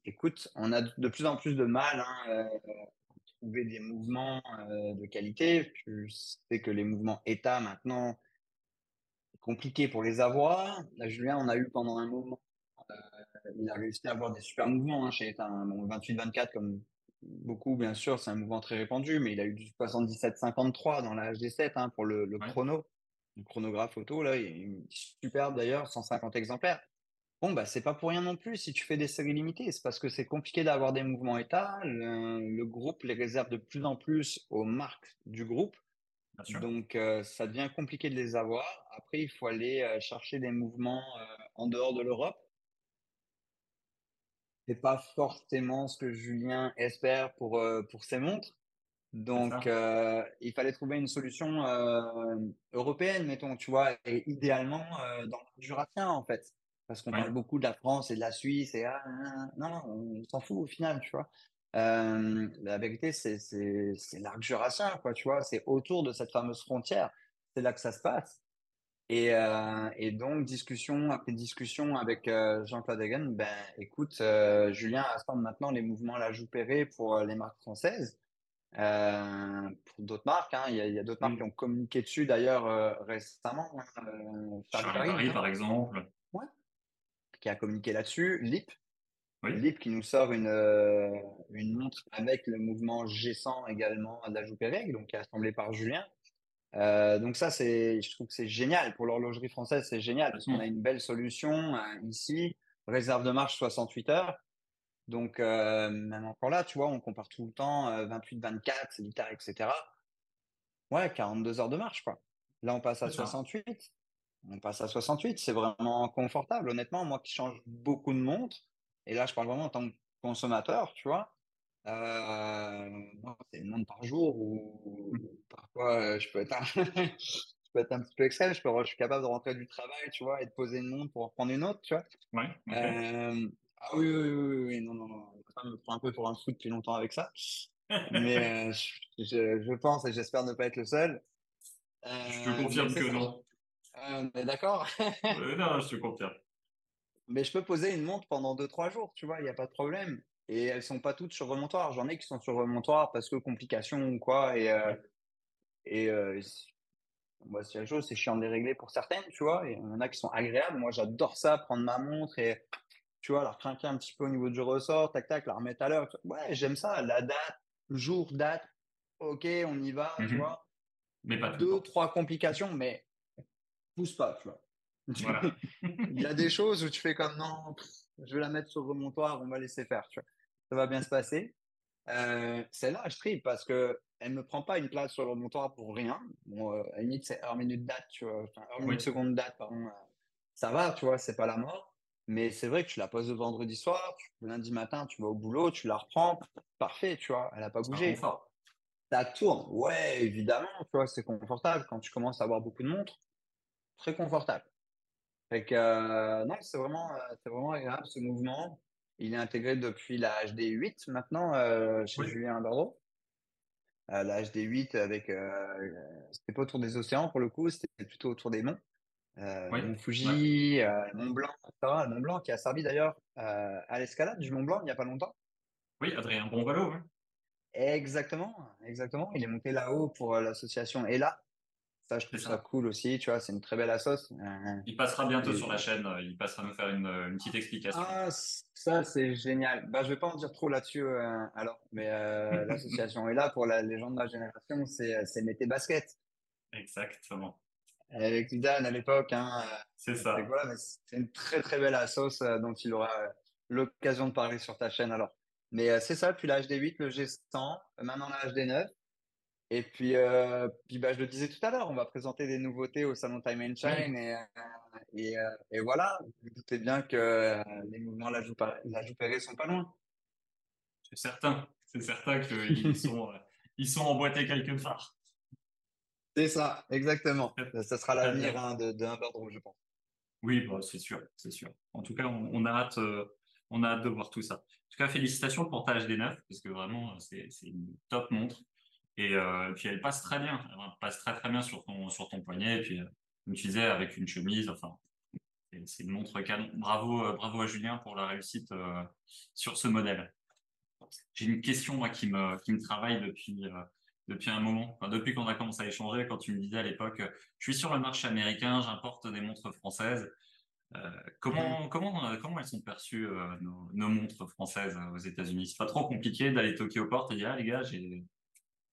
écoute, on a de plus en plus de mal hein, à trouver des mouvements de qualité. Tu sais que les mouvements état, maintenant, c'est compliqué pour les avoir. Là, Julien, on a eu pendant un moment il a réussi à avoir des super mouvements hein, chez un 28-24 comme beaucoup, bien sûr, c'est un mouvement très répandu, mais il a eu du 77-53 dans la HD7 hein, pour le, chrono, le chronographe photo, là, il est superbe d'ailleurs, 150 exemplaires. Bon, bah, c'est pas pour rien non plus si tu fais des séries limitées, c'est parce que c'est compliqué d'avoir des mouvements état. Le, groupe les réserve de plus en plus aux marques du groupe. Donc, euh, ça devient compliqué de les avoir. Après, il faut aller euh, chercher des mouvements euh, en dehors de l'Europe c'est pas forcément ce que Julien espère pour, euh, pour ses montres. Donc, euh, il fallait trouver une solution euh, européenne, mettons, tu vois, et idéalement dans le jurassien, en fait. Parce qu'on parle beaucoup de la France et de la Suisse, et ah, non, on s'en fout au final, tu vois. la vérité, c'est, c'est l'arc jurassien, quoi, tu vois, c'est autour de cette fameuse frontière. C'est là que ça se passe. Et, euh, et, donc, discussion après discussion avec euh, Jean-Claude Hagen, ben écoute, euh, Julien assemble maintenant les mouvements à la joue pour euh, les marques françaises. Pour d'autres marques, hein, il y a, y a d'autres marques qui ont communiqué dessus d'ailleurs récemment. Hein, Paris, par exemple. Ouais. Qui a communiqué là-dessus. Lip. Oui. Lip qui nous sort une, une montre avec le mouvement G100 également à la joue donc qui est assemblé par Julien. Euh, donc ça, c'est, je trouve que c'est génial pour l'horlogerie française, c'est génial parce qu'on a une belle solution euh, ici, réserve de marche 68 heures. Donc euh, même encore là, tu vois, on compare tout le temps 28, 24, c'est etc. Ouais, 42 heures de marche quoi. Là, on passe à 68. On passe à 68, c'est vraiment confortable. Honnêtement, moi qui change beaucoup de montres, et là, je parle vraiment en tant que consommateurs, tu vois. Euh, c'est une montre par jour ou parfois euh, je peux être un, je peux être un petit peu extrême. Je, peux, je suis capable de rentrer du travail, tu vois, et de poser une montre pour en prendre une autre, tu vois. Ouais, euh, ah oui, oui, oui, oui, non, non, non. Je me prends un peu pour un fou depuis longtemps avec ça. Mais euh, je, je, pense et j'espère ne pas être le seul. je te confirme que non. on est d'accord Non, je te confirme. Mais je peux poser une montre pendant 2-3 jours, tu vois, il n'y a pas de problème. Et elles sont pas toutes sur remontoir. J'en ai qui sont sur remontoir parce que complications ou quoi. Et, euh, et euh, bah, c'est la chose, c'est chiant de les régler pour certaines, tu vois. Et il y en a qui sont agréables. Moi, j'adore ça, prendre ma montre et, tu vois, la craquer un petit peu au niveau du ressort, tac, tac, la remettre à l'heure. Ouais, j'aime ça. La date, jour, date, ok, on y va, tu mhm. vois. Mais pas Deux, trois complications, mais pousse pas, tu vois. il y a des choses où tu fais comme non, je vais la mettre sur remontoir, on va laisser faire, tu vois ça va bien se passer. Euh, Celle-là, je tripe parce que elle me prend pas une place sur le montoir pour rien. Bon, euh, à la limite, c'est heure minute date, tu vois, enfin, heure minute seconde date, pardon. Euh, ça va, tu vois, c'est pas la mort. Mais c'est vrai que tu la poses le vendredi soir, le lundi matin, tu vas au boulot, tu la reprends, parfait, tu vois, elle a pas bougé. Ça tourne, ouais, évidemment, tu vois, c'est confortable quand tu commences à avoir beaucoup de montres, très confortable. Fait que, euh, non, c'est vraiment, c'est vraiment agréable ce mouvement. Il est intégré depuis la HD8 maintenant euh, chez Julien Bordeaux. Euh, la HD8 avec, euh, c'était pas autour des océans pour le coup, c'était plutôt autour des monts. Euh, Mont Fuji, Mont Blanc, etc. Mont Blanc qui a servi d'ailleurs à l'escalade du Mont Blanc il n'y a pas longtemps. Oui, Adrien Bonvalo. Hein. Exactement, exactement. Il est monté là-haut pour l'association ELA, ça, je trouve ça. cool aussi, tu vois, c'est une très belle assoce. Euh, il passera bientôt sur la chaîne, euh, il passera nous faire une, une petite explication. Ah, ça, c'est génial. Bah, je vais pas en dire trop là-dessus, euh, alors, mais l'association est là pour la, les gens de ma génération, c'est, c'est Mété Basket. Exactement. Avec Dan à l'époque, hein. C'est ça. Voilà, c'est une très très belle assoce dont il aura l'occasion de parler sur ta chaîne alors. Mais c'est ça, puis la HD8, le G100, maintenant la HD9. Et puis, euh, puis bah, je le disais tout à l'heure, on va présenter des nouveautés au salon Time and Shine et, euh, et, euh, et, voilà. Vous doutez bien que les mouvements la joue sont pas loin. C'est certain, c'est certain qu'ils sont, ils sont emboîtés quelque part. C'est ça, exactement. Ça sera l'avenir hein, de, de je pense. Oui, bah, c'est sûr, c'est sûr. En tout cas, on, on a hâte, on a hâte de voir tout ça. En tout cas, félicitations pour ta HD9 parce que vraiment, c'est une top montre. Et euh, puis elle passe très bien, elle passe très très bien sur ton sur ton poignet. Et puis euh, comme tu disais avec une chemise, enfin c'est une montre canon. Bravo euh, bravo à Julien pour la réussite sur ce modèle. J'ai une question moi qui me qui me travaille depuis depuis un moment, enfin, depuis qu'on a commencé à échanger, quand tu me disais à l'époque, je suis sur le marché américain, j'importe des montres françaises. Euh, comment, mmh. comment, comment elles sont perçues, nos, nos, montres françaises aux États-Unis? C'est pas trop compliqué d'aller toquer aux portes et dire, ah, les gars, j'ai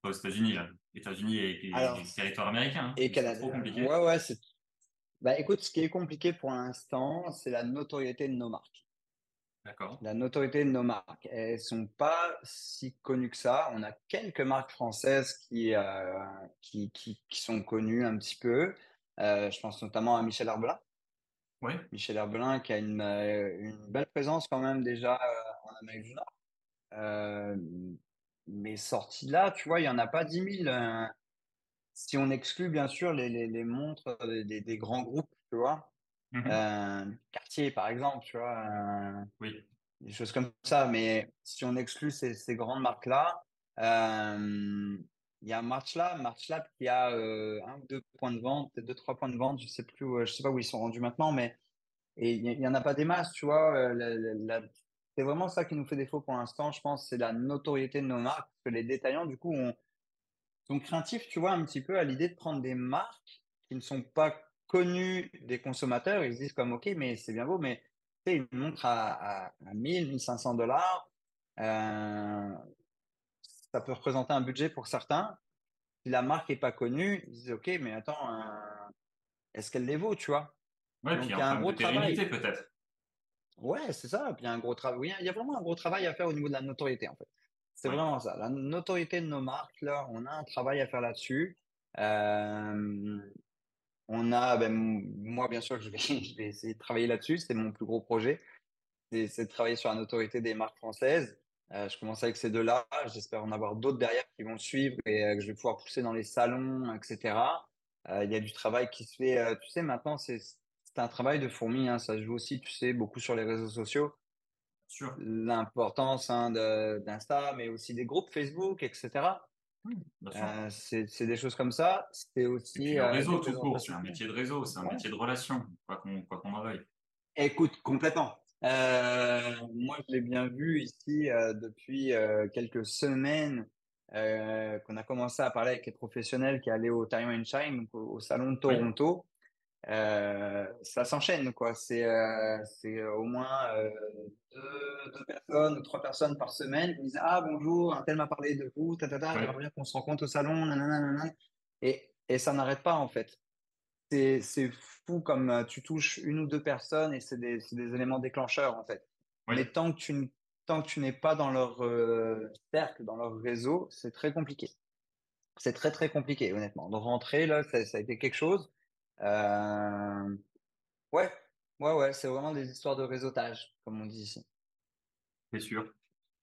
aux États-Unis, États-Unis et, territoire américain. Hein. Et Canada. C'est trop compliqué. Ouais, ouais, c'est. Bah, écoute, ce qui est compliqué pour l'instant, c'est la notoriété de nos marques. D'accord. La notoriété de nos marques. Elles sont pas si connues que ça. On a quelques marques françaises qui, euh, qui, qui, qui, sont connues un petit peu. Euh, je pense notamment à Michel Herbelin. Oui. Michel Herbelin qui a une, euh, une belle présence quand même déjà en Amérique du Nord. Euh, mais sorties là, tu vois, il n'y en a pas 10 000. Euh, si on exclut bien sûr les, les, les montres des, des, grands groupes, tu vois. Mmh euh, Cartier, par exemple, tu vois. Euh, oui. Des choses comme ça. Mais si on exclut ces, ces grandes marques-là, il y a Marchlab, Marchlab qui a un ou deux points de vente, deux, trois points de vente, je sais plus, je sais pas où ils sont rendus maintenant, mais et il n'y en a pas des masses, tu vois. La, la, c'est vraiment ça qui nous fait défaut pour l'instant, je pense, c'est la notoriété de nos marques. Parce que les détaillants, du coup, on, sont craintifs, tu vois, un petit peu à l'idée de prendre des marques qui ne sont pas connues des consommateurs. Ils se disent comme, OK, mais c'est bien beau, mais tu sais, une montre à, à, à 1000, 1500 dollars, euh, ça peut représenter un budget pour certains. Si la marque est pas connue, ils disent, OK, mais attends, euh, est-ce qu'elle les vaut, tu vois? Ouais, Donc, puis il y a un gros travail. peut-être. Ouais, c'est ça. Puis il y a un gros travail. il y a vraiment un gros travail à faire au niveau de la notoriété, en fait. C'est vraiment ça. La notoriété de nos marques, là, on a un travail à faire là-dessus. Euh, on a, ben, moi, bien sûr, je vais, je vais essayer de travailler là-dessus. C'est mon plus gros projet. c'est de travailler sur la notoriété des marques françaises. Euh, je commence avec ces deux-là. J'espère en avoir d'autres derrière qui vont suivre et que je vais pouvoir pousser dans les salons, etc. Il y a du travail qui se fait. tu sais, maintenant, c'est un travail de fourmi. Hein. Ça se joue aussi, tu sais, beaucoup sur les réseaux sociaux. L'importance hein, d'Insta, mais aussi des groupes Facebook, etc. Euh, c'est des choses comme ça. C'est aussi. le euh, réseau tout court, c'est un métier de réseau, c'est un métier de relation, quoi qu'on qu en veuille. Écoute, complètement. Euh, moi, je l'ai bien vu ici depuis quelques semaines qu'on a commencé à parler avec les professionnels qui allaient au Time and Shine, au, salon de Toronto. Euh, ça s'enchaîne, quoi. C'est euh, c'est au moins euh, deux, deux, personnes ou trois personnes par semaine qui disent Ah, bonjour, un tel m'a parlé de vous, ta, ta, ta, j'aimerais bien qu'on se rencontre au salon, nanana, Et, et ça n'arrête pas, en fait. C'est fou comme tu touches une ou deux personnes et c'est des, des, éléments déclencheurs, en fait. Mais tant que tu tant que tu n'es pas dans leur cercle, dans leur réseau, c'est très compliqué. C'est très, très compliqué, honnêtement. De rentrer, là, ça, ça a été quelque chose. Euh, ouais, ouais, ouais, c'est vraiment des histoires de réseautage, comme on dit ici. C'est sûr.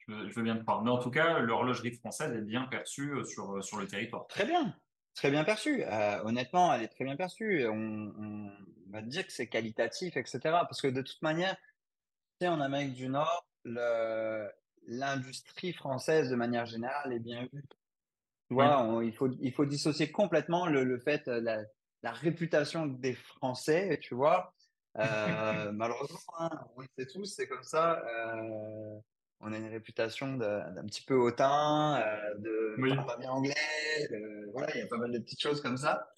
Je, veux bien te parler. Mais en tout cas, l'horlogerie française est bien perçue euh, sur, euh, sur le territoire. Très bien, très bien perçue. honnêtement, elle est très bien perçue. On, va dire que c'est qualitatif, etc. Parce que de toute manière, tu sais, en Amérique du Nord, l'industrie française, de manière générale, est bien vue. Tu vois, il, faut, il faut dissocier complètement le, le fait, la, la réputation des Français, tu vois. Euh, malheureusement, hein, on le sait tous, c'est comme ça. Euh, on a une réputation d'un petit peu hautain, euh, de pas bien anglais. voilà, il y a pas mal de petites choses comme ça.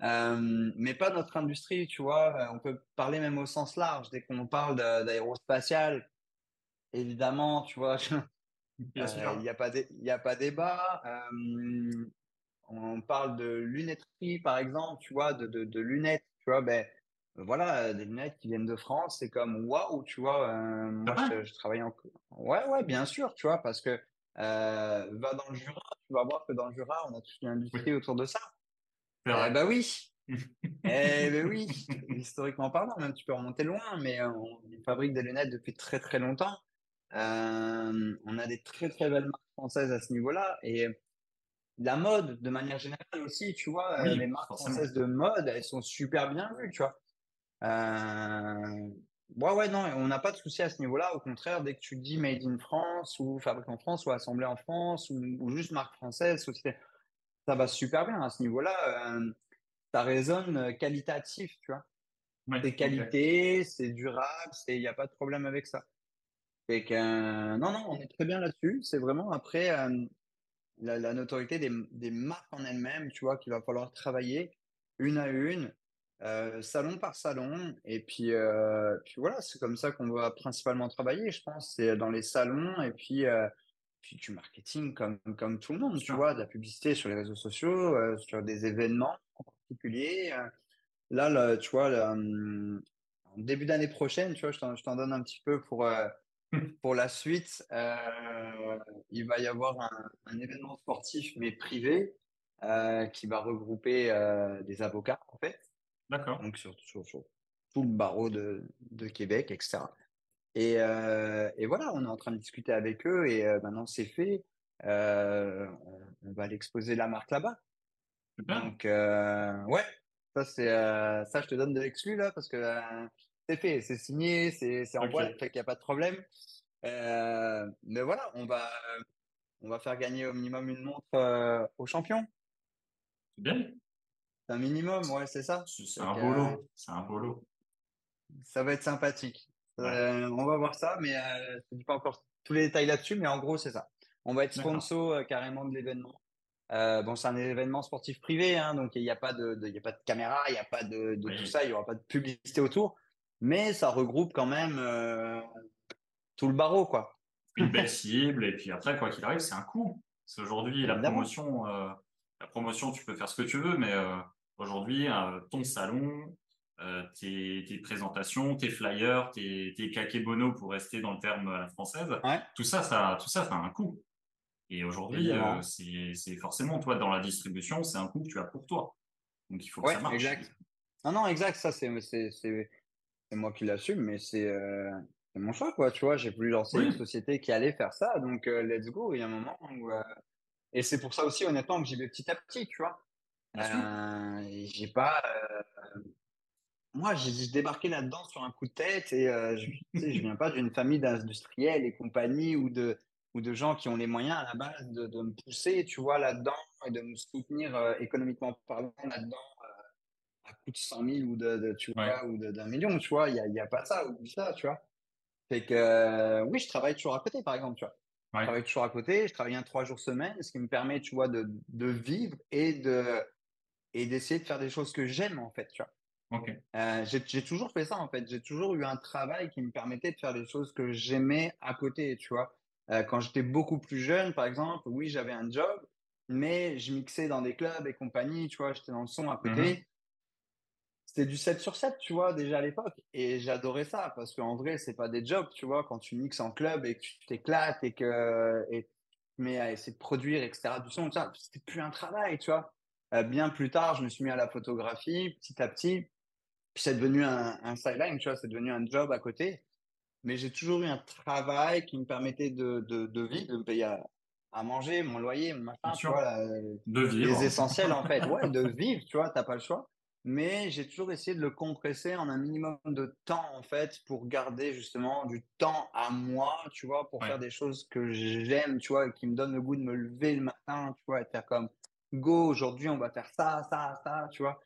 mais pas notre industrie, tu vois. On peut parler même au sens large. Dès qu'on parle d'aérospatial, évidemment, tu vois, il n'y a, pas a pas débat on parle de lunetterie, par exemple, tu vois, de, de, lunettes, tu vois, ben voilà, des lunettes qui viennent de France, c'est comme waouh, tu vois. Euh, moi, je, travaille en. Ouais, ouais, bien sûr, tu vois, parce que euh, va dans le Jura, tu vas voir que dans le Jura, on a toute une industrie autour de ça. Eh ben oui. eh ben oui, historiquement parlant, même tu peux remonter loin, mais on, fabrique des lunettes depuis très très longtemps. Euh, on a des très très belles marques françaises à ce niveau-là et la mode de manière générale aussi, tu vois, euh, les marques françaises de mode, elles sont super bien vues, tu vois. Euh... Ouais, ouais, non, on n'a pas de souci à ce niveau-là. Au contraire, dès que tu dis made in France ou fabriqué en France ou assemblé en France ou, juste marque française, ça va super bien à ce niveau-là. Euh, ça résonne qualitatif, tu vois. c'est qualité, c'est durable, il n'y a pas de problème avec ça. Et que, non, non, on est très bien là-dessus. C'est vraiment après, euh, la, notoriété des, marques en elles-mêmes, tu vois, qu'il va falloir travailler une à une, euh, salon par salon. Et puis, euh, puis voilà, c'est comme ça qu'on va principalement travailler, je pense. C'est dans les salons et puis, euh, puis du marketing comme, comme tout le monde, tu vois, de la publicité sur les réseaux sociaux, sur des événements en particulier. Là, tu vois, en début d'année prochaine, tu vois, je t'en donne un petit peu pour pour la suite, euh, il va y avoir un, événement sportif, mais privé, euh, qui va regrouper euh, des avocats, en fait. D'accord. Donc, sur, sur, tout le barreau de, de Québec, etc. Et, et, voilà, on est en train de discuter avec eux et maintenant c'est fait. On, on, va l'exposer la marque là-bas. Donc, ouais, ça, c'est, ça, je te donne de l'exclu là parce que c'est fait, c'est signé, c'est en boîte, fait qu'il n'y a pas de problème. Euh, mais voilà, on va, on va faire gagner au minimum une montre euh, aux champions. C'est bien. C'est un minimum, ouais, c'est ça. C'est un beau lot. C'est un beau Ça va être sympathique. Euh, on va voir ça, mais je ne dis pas encore tous les détails là-dessus, mais en gros, c'est ça. On va être sponsor carrément de l'événement. bon, c'est un événement sportif privé, hein, donc il n'y a pas de, il a pas de caméra, il n'y a pas de, tout ça, il n'y aura pas de publicité autour mais ça regroupe quand même euh, tout le barreau, quoi. Une belle cible, et puis après, quoi qu'il arrive, c'est un coût. C'est aujourd'hui la promotion. Euh, la promotion, tu peux faire ce que tu veux, mais euh, aujourd'hui, ton salon, tes, présentations, tes flyers, tes, tes kakebono pour rester dans le terme à la française, tout ça, ça, tout ça, ça a un coût. Et aujourd'hui, c'est forcément toi dans la distribution, c'est un coût que tu as pour toi. Donc il faut que ça marche. Exact. Non, non, exact. Ça, c'est c'est moi qui l'assume, mais c'est euh, c'est mon choix, quoi, tu vois. J'ai voulu lancer une société qui allait faire ça, donc euh, let's go. Il y a un moment où, euh, et c'est pour ça aussi, honnêtement, que j'y vais petit à petit, tu vois. J'ai pas, moi, j'ai débarqué là-dedans sur un coup de tête et je, je viens pas d'une famille d'industriels et compagnie ou de, ou de gens qui ont les moyens à la base de, de me pousser, tu vois, là-dedans et de me soutenir économiquement parlant là-dedans à coût de 100 000 ou de, tu vois, ou d'un million, tu vois. Il n'y a, y a pas ça ou ça, tu vois. Fait que euh, oui, je travaille toujours à côté, par exemple, tu vois. Je travaille toujours à côté, je travaille un trois jours semaine, ce qui me permet, tu vois, de, de vivre et de et d'essayer de faire des choses que j'aime, en fait, tu vois. Euh, j'ai toujours fait ça, en fait. J'ai toujours eu un travail qui me permettait de faire des choses que j'aimais à côté, tu vois. Euh, quand j'étais beaucoup plus jeune, par exemple, oui, j'avais un job, mais je mixais dans des clubs et compagnie, tu vois, j'étais dans le son à côté. C'était du 7 sur 7, tu vois, déjà à l'époque. Et j'adorais ça parce qu'en vrai, c'est pas des jobs, tu vois, quand tu mixes en club et que tu t'éclates et que, et, mais à essayer de produire, etc., du son, ça, c'était plus un travail, tu vois. Euh, bien plus tard, je me suis mis à la photographie, petit à petit. Puis c'est devenu un, un sideline, tu vois, c'est devenu un job à côté. Mais j'ai toujours eu un travail qui me permettait de, de, de vivre, de me payer à, à manger, mon loyer, mon machin, tu vois, de vivre. les essentiels en fait. Ouais, de vivre, tu vois, t'as pas le choix mais j'ai toujours essayé de le compresser en un minimum de temps en fait pour garder justement du temps à moi, tu vois, pour faire des choses que j'aime, tu vois, et qui me donnent le goût de me lever le matin, tu vois, et faire comme go, aujourd'hui on va faire ça, ça, ça, tu vois.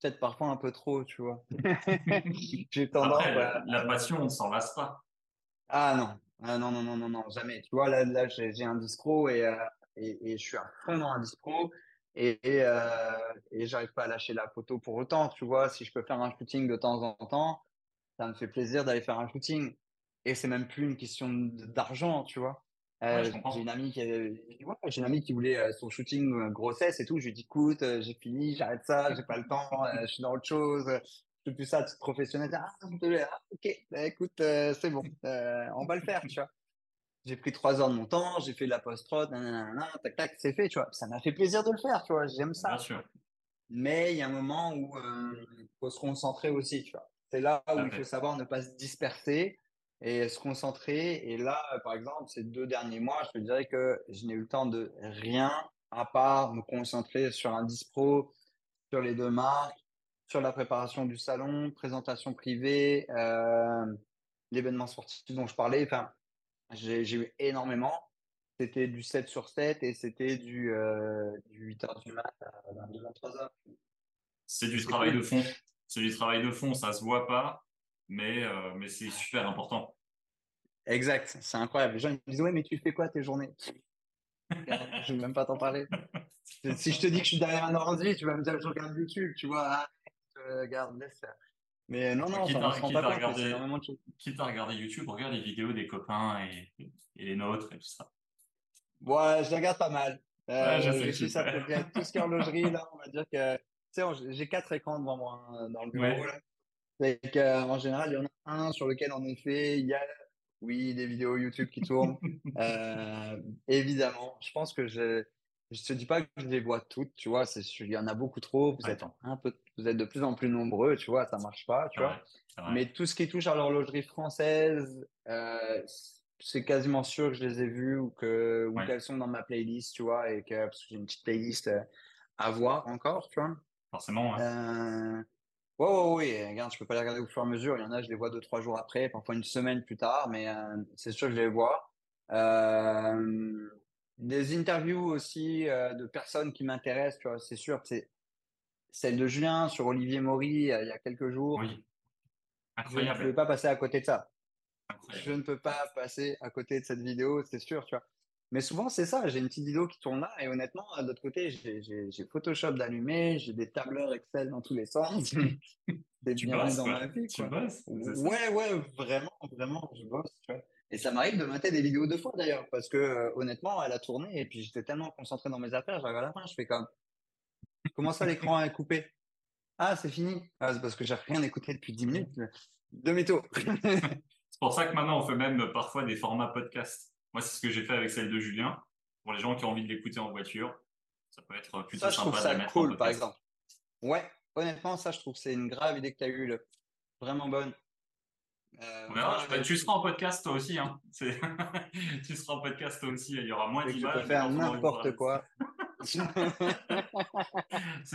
Peut-être parfois un peu trop, tu vois. j'ai tendance Après, la passion, on s'en lasse pas. Ah non, ah, non, non, non, non, non, jamais. Tu vois, là, là j'ai un disco et, euh, et, et, je suis à fond dans un disco et, et, euh, et j'arrive pas à lâcher la photo pour autant, tu vois. Si je peux faire un shooting de temps en temps, ça me fait plaisir d'aller faire un shooting. Et c'est même plus une question d'argent, tu vois. Euh, j'ai une amie qui, ouais, une amie qui voulait euh, son shooting grossesse et tout. Je lui dis, écoute, j'ai fini, j'arrête ça, j'ai pas le temps, je suis dans autre chose. Je fais plus ça à titre professionnel. Ah, ah ok, bah, écoute, c'est bon, on va le faire, tu vois. J'ai pris trois heures de mon temps, j'ai fait la post-prod, tac, tac, c'est fait, tu vois. Ça m'a fait plaisir de le faire, tu vois. J'aime ça. Bien sûr. Mais il y a un moment où euh, il faut se concentrer aussi, tu vois. C'est là où il faut savoir ne pas se disperser et se concentrer. Et là, par exemple, ces deux derniers mois, je te dirais que je n'ai eu le temps de rien à part me concentrer sur un dispro, sur les deux marques, sur la préparation du salon, présentation privée, euh, l'événement sportif dont je parlais. Enfin, j'ai eu énormément. C'était du 7 sur 7 et c'était du, euh, du 8 h du mat à 23 h C'est du travail de fond. C'est du travail de fond, ça se voit pas, mais, euh, mais c'est super important. Exact, c'est incroyable. Les gens me disent Ouais, mais tu fais quoi tes journées? Je ne vais même pas t'en parler. si je te dis que je suis derrière un ordi, tu vas me dire Je regarde YouTube, tu vois. Ah, regarde, laisse faire. Mais non, non, qui t'a regardé, regardé, YouTube, regarde les vidéos des copains et, et, les nôtres et tout ça. Ouais, je regarde pas mal. Euh, je ça tout ce qui est horlogerie, là, on va dire que, tu sais, j'ai quatre écrans devant moi hein, dans le bureau, là. Euh, en général, il y en a un sur lequel, en effet, il y a, oui, des vidéos YouTube qui tournent. euh, évidemment, je pense que je, je te dis pas que je les vois toutes, tu vois, c'est, il y en a beaucoup trop, vous êtes un peu, vous êtes de plus en plus nombreux, tu vois, ça marche pas, tu vois. Mais tout ce qui touche à l'horlogerie française, euh, c'est quasiment sûr que je les ai vus ou que ou qu'elles sont dans ma playlist, tu vois, et que parce que j'ai une petite playlist euh, à voir encore, tu vois. Forcément. Ouais. Euh... Ouais, ouais, ouais, regarde, je peux pas les regarder au fur et à mesure. Il y en a, je les vois deux, trois jours après, parfois une semaine plus tard, mais euh, c'est sûr que je les vois. Euh, des interviews aussi euh, de personnes qui m'intéressent, tu vois, c'est sûr. C'est celle de Julien sur Olivier Maury euh, il y a quelques jours. Oui. Incroyable. Je ne peux pas passer à côté de ça. Je ne peux pas passer à côté de cette vidéo, c'est sûr, tu vois. Mais souvent, c'est ça. J'ai une petite vidéo qui tourne là, et honnêtement, de l'autre côté, j'ai Photoshop d'allumé, j'ai des tableurs Excel dans tous les sens. C'est bien dans ma vie. Tu bosses, ouais, ouais, vraiment, vraiment, je bosse, tu vois. Et ça m'arrive de mater des vidéos deux fois d'ailleurs, parce que euh, honnêtement, elle a tourné et puis j'étais tellement concentré dans mes affaires, j'arrive à la fin, je fais comme Comment ça l'écran est coupé? Ah, c'est fini. Ah, c'est parce que j'ai rien écouté depuis 10 minutes. Demi-tour. c'est pour ça que maintenant on fait même parfois des formats podcast. Moi, c'est ce que j'ai fait avec celle de Julien. Pour les gens qui ont envie de l'écouter en voiture, ça peut être plutôt ça, je trouve ça cool, par exemple. Ouais, honnêtement, ça, je trouve que c'est une grave idée que tu as eue, vraiment bonne. On verra. Bah, tu seras en podcast toi aussi. Hein. tu seras en podcast toi aussi. Il y aura moins d'images. Tu peux faire n'importe quoi. Ce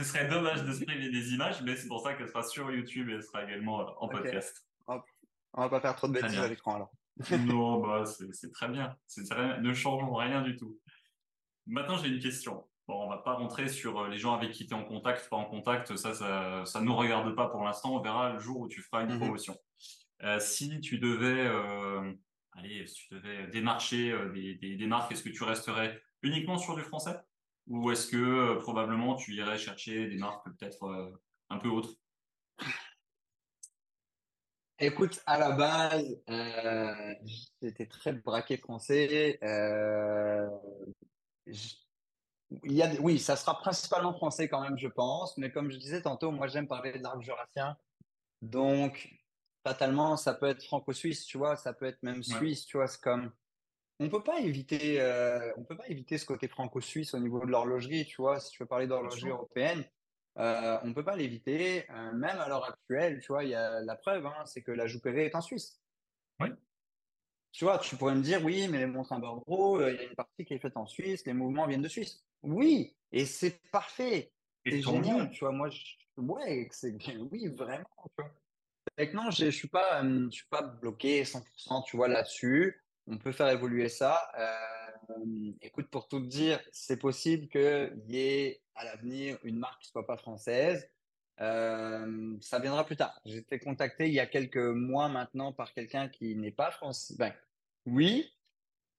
serait dommage de se priver des images, mais c'est pour ça qu'elle sera sur YouTube et elle sera également en podcast. On va pas faire trop de bêtises à l'écran alors. non, bah, c'est très bien. Ne changeons rien du tout. Maintenant, j'ai une question. Bon, on va pas rentrer sur euh, les gens avec qui tu es en contact, pas en contact. Ça, ça, ne nous regarde pas pour l'instant. On verra le jour où tu feras une mhm. promotion. Euh, si tu devais, euh, allez, si tu devais démarcher des, des, marques, est-ce que tu resterais uniquement sur du français? Ou est-ce que probablement tu irais chercher des marques peut-être un peu autres? Écoute, à la base, j'étais très braqué français. Il y a, oui, ça sera principalement français quand même, je pense. Mais comme je disais tantôt, moi j'aime parler de l'arc jurassien. Donc, fatalement, ça peut être franco-suisse, tu vois, ça peut être même suisse, tu vois. C'est comme, on peut pas éviter, euh, on peut pas éviter ce côté franco-suisse au niveau de l'horlogerie, tu vois. Si tu veux parler d'horlogerie européenne, euh, on peut pas l'éviter. Euh, même à l'heure actuelle, tu vois, il y a la preuve, hein, c'est que la Joupéré est en Suisse. Oui. Tu vois, tu pourrais me dire, oui, mais les montres Bro, il y a une partie qui est faite en Suisse, les mouvements viennent de Suisse. Oui, et c'est parfait. C'est génial, tu vois. Moi, je, ouais, c'est oui, vraiment. Tu vois. Maintenant, je suis pas, je suis pas bloqué 100%, tu vois, là-dessus. On peut faire évoluer ça. Euh, écoute, pour tout te dire, c'est possible qu'il y ait à l'avenir une marque qui soit pas française. Euh, ça viendra plus tard. J'ai été contacté il y a quelques mois maintenant par quelqu'un qui n'est pas français. Ben, oui,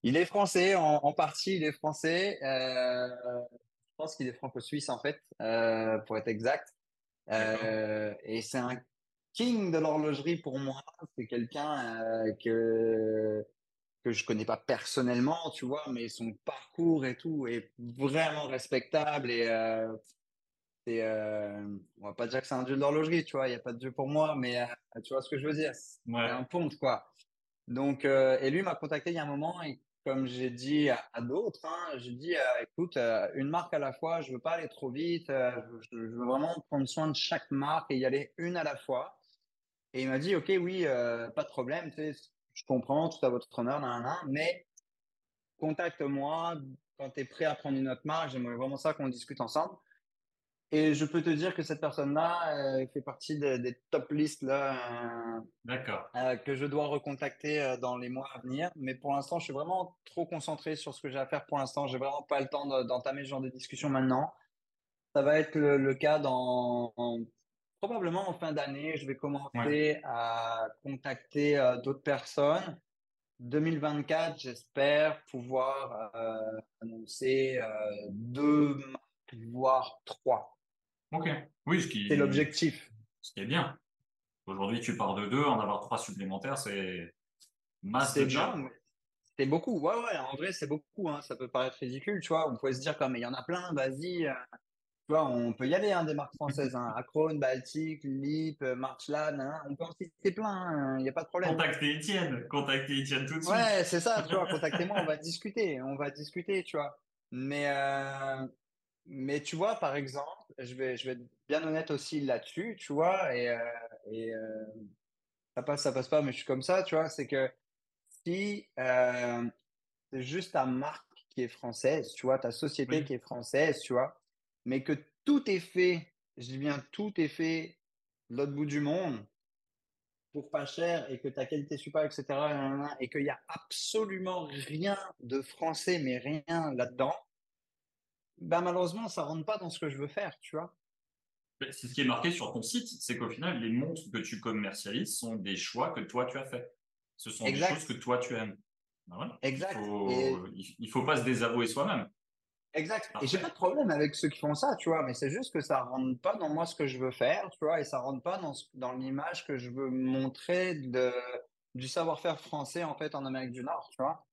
il est français, en, partie il est français. Euh, je pense qu'il est franco-suisse en fait, euh, pour être exact. Euh, et c'est un king de l'horlogerie pour moi. C'est quelqu'un que que je connais pas personnellement, tu vois, mais son parcours et tout est vraiment respectable et c'est on va pas dire que c'est un dieu de l'horlogerie, tu vois, il y a pas de dieu pour moi, mais tu vois ce que je veux dire, c'est un ponte quoi. Donc et lui m'a contacté il y a un moment et comme j'ai dit à, d'autres, hein, j'ai dit, euh, écoute, euh, une marque à la fois, je veux pas aller trop vite, euh, je, veux vraiment prendre soin de chaque marque et y aller une à la fois. Et il m'a dit, ok, oui, pas de problème, tu sais, je comprends, tout à votre honneur, mais contacte-moi quand tu es prêt à prendre une autre marque, j'aimerais vraiment ça qu'on discute ensemble. Et je peux te dire que cette personne-là euh, fait partie des, top listes là, euh, euh, que je dois recontacter dans les mois à venir. Mais pour l'instant, je suis vraiment trop concentré sur ce que j'ai à faire pour l'instant. J'ai vraiment pas le temps d'entamer ce genre de discussion maintenant. Ça va être le, cas dans probablement en fin d'année. Je vais commencer à contacter d'autres personnes. 2024, j'espère pouvoir annoncer deux marques, voire trois. Ok. Oui, ce qui. C'est l'objectif. Ce qui est bien. Aujourd'hui, tu pars de deux, en avoir trois supplémentaires, c'est masse de bien. C'est beaucoup. Ouais, ouais, en vrai, c'est beaucoup. Hein. Ça peut paraître ridicule, tu vois. On pourrait se dire, comme, il y en a plein, vas-y. Tu vois, on peut y aller, hein, des marques françaises. Hein. Acron, Baltic, Lip, euh, Marchlan. Hein. On peut en citer plein. Hein. Il n'y a pas de problème. Contactez Étienne. Contactez Étienne tout de suite. Ouais, c'est ça, tu vois. Contactez-moi, on va discuter. On va discuter, tu vois. Mais, euh, mais tu vois, par exemple, je vais, je vais être bien honnête aussi là-dessus, tu vois, et, euh, et euh, ça passe, ça passe pas, mais je suis comme ça, tu vois, c'est que si c'est juste ta marque qui est française, tu vois, ta société qui est française, tu vois, mais que tout est fait, je dis bien tout est fait de l'autre bout du monde pour pas cher et que ta qualité super, etc., et qu'il n'y a absolument rien de français, mais rien là-dedans, ben malheureusement, ça rentre pas dans ce que je veux faire, tu vois. C'est ce qui est marqué sur ton site, c'est qu'au final, les montres que tu commercialises sont des choix que toi tu as fait. Ce sont des choses que toi tu aimes. Ben exact. Il faut, faut pas se désavouer soi-même. Exact. Et j'ai pas de problème avec ceux qui font ça, tu vois, mais c'est juste que ça rentre pas dans moi ce que je veux faire, tu vois, et ça rentre pas dans, dans l'image que je veux montrer de, du savoir-faire français, en fait, en Amérique du Nord, tu vois.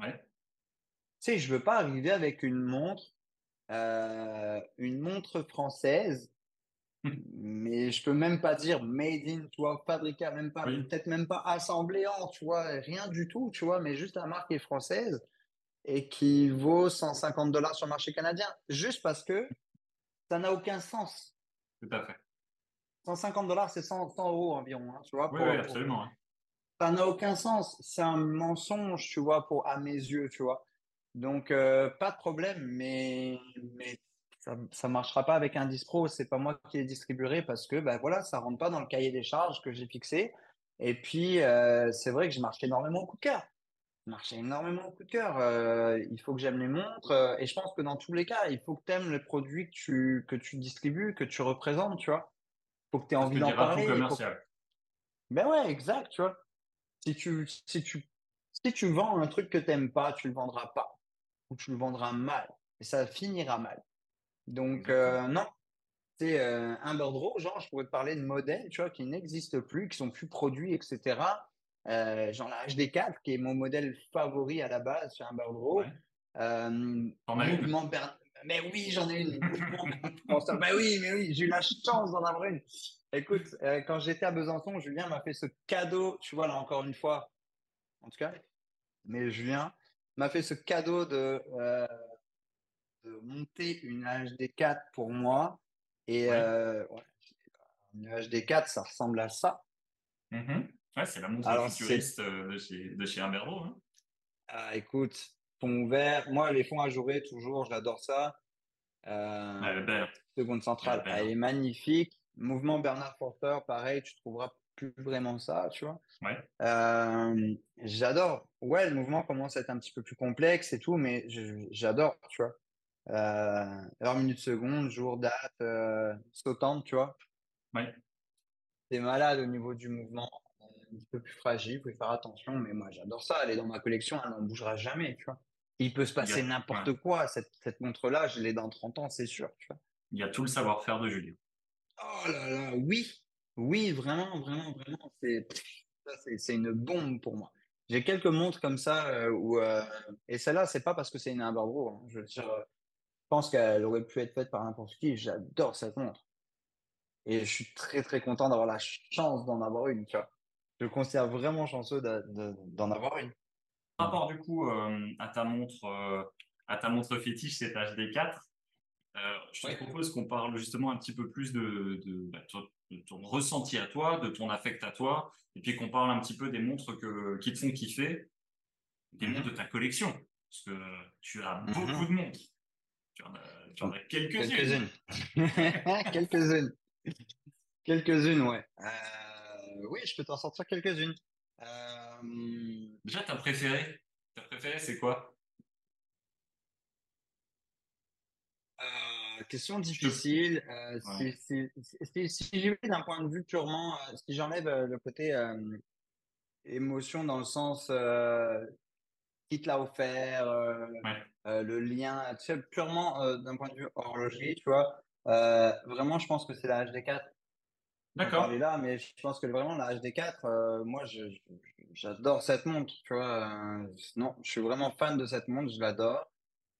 Ouais. Tu sais, je veux pas arriver avec une montre euh, une montre française, hmm. mais je peux même pas dire made in, tu vois, fabriqué, même pas, peut-être même pas assemblé en, tu vois, rien du tout, tu vois, mais juste la marque est française et qui vaut 150 dollars sur le marché canadien, juste parce que ça n'a aucun sens. Tout à fait. 150 dollars, c'est 100, euros environ, hein, tu vois. oui, absolument. ça n'a aucun sens. C'est un mensonge, tu vois, pour, à mes yeux, tu vois. Donc, euh, pas de problème, mais, mais ça, ça marchera pas avec un Dispro. C'est pas moi qui les distribuerai parce que, ben voilà, ça rentre pas dans le cahier des charges que j'ai fixé. Et puis, euh, c'est vrai que je marche énormément au coup de cœur. Marche énormément au coup de cœur. Euh, il faut que j'aime les montres. euh, et je pense que dans tous les cas, il faut que tu aimes les produits que tu, que tu distribues, que tu représentes, tu vois. Il faut que tu aies envie d'en parler. que-. Ben ouais, exact, tu vois. Si tu, si tu, si tu vends un truc que t'aimes pas, tu le vendras pas. Ou tu le vendras mal. Et ça finira mal. Donc, euh, non. C'est un Draw, genre, je pourrais te parler de modèles, tu vois, qui n'existent plus, qui sont plus produits, etc. Euh, genre la HD4, qui est mon modèle favori à la base chez Humber Draw. Ouais. Euh, mouvement Mais oui, j'en ai une. Mais oui, mais oui, j'ai eu la chance d'en avoir une. Écoute, euh, quand j'étais à Besançon, Julien m'a fait ce cadeau, tu vois, là encore une fois, en tout cas, mais Julien m'a fait ce cadeau de, euh, de monter une HD4 pour moi. Et Ouais. ouais, une HD4, ça ressemble à ça. Mhm. Ouais, c'est la montre Alors, futuriste euh, de chez, de chez. Hein. Ah, écoute, fond vert, moi, les fonds ajourés, toujours, j'adore ça. Euh, belle. Seconde centrale, elle est magnifique. Mouvement Bernard Porter, pareil, tu trouveras plus vraiment ça, tu vois. Ouais. Euh, j'adore. Ouais, le mouvement commence à être un petit peu plus complexe et tout, mais j'adore, tu vois. Euh, heure, minute, seconde, jour, date, euh, sautante, tu vois. Ouais. C'est malade au niveau du mouvement, un petit peu plus fragile, faut y faire attention, mais moi j'adore ça, elle est dans ma collection, elle n'en bougera jamais, tu vois. Il peut se passer Il n'importe ouais. quoi, cette, cette montre-là, je l'ai dans 30 ans, c'est sûr, tu vois. Il y a tout le savoir-faire de Julien. Oh là là, oui, oui, vraiment, vraiment, vraiment, c'est une bombe pour moi. J'ai quelques montres comme ça euh, où euh, et celle-là, c'est pas parce que c'est une Humberbro, hein, je veux dire, euh, je pense qu'elle aurait pu être faite par n'importe qui. J'adore cette montre et je suis très très content d'avoir la chance d'en avoir une, tu vois. Je considère vraiment chanceux de- de- d'en avoir une. Par rapport du coup euh, à ta montre, euh, à ta montre fétiche, cette HD4, euh, je te Ouais. propose qu'on parle justement un petit peu plus de, de, bah, ton- de ton ressenti à toi, de ton affect à toi, et puis qu'on parle un petit peu des montres que, qui te font kiffer, des Mhm. montres de ta collection, parce que tu as Mhm. beaucoup de montres. Tu en as, tu en as quelques-unes. Quelques-unes. Quelques-unes. Quelques-unes, ouais. Euh, oui, je peux t'en sortir quelques-unes. Euh, Déjà, ta préférée, ta préférée, c'est quoi? Euh, question difficile. Euh, si, Ouais. si, si, si, si j'y vais d'un point de vue purement, euh, si j'enlève euh, le côté euh, émotion dans le sens euh, qui te l'a offert, euh, Ouais. euh, le lien, tu sais, purement euh, d'un point de vue horlogerie, tu vois. Euh, vraiment, je pense que c'est la HD4. On D'accord. parlait là, mais je pense que vraiment la HD4, euh, moi, j'adore cette montre, tu vois. euh, non, je suis vraiment fan de cette montre, je l'adore.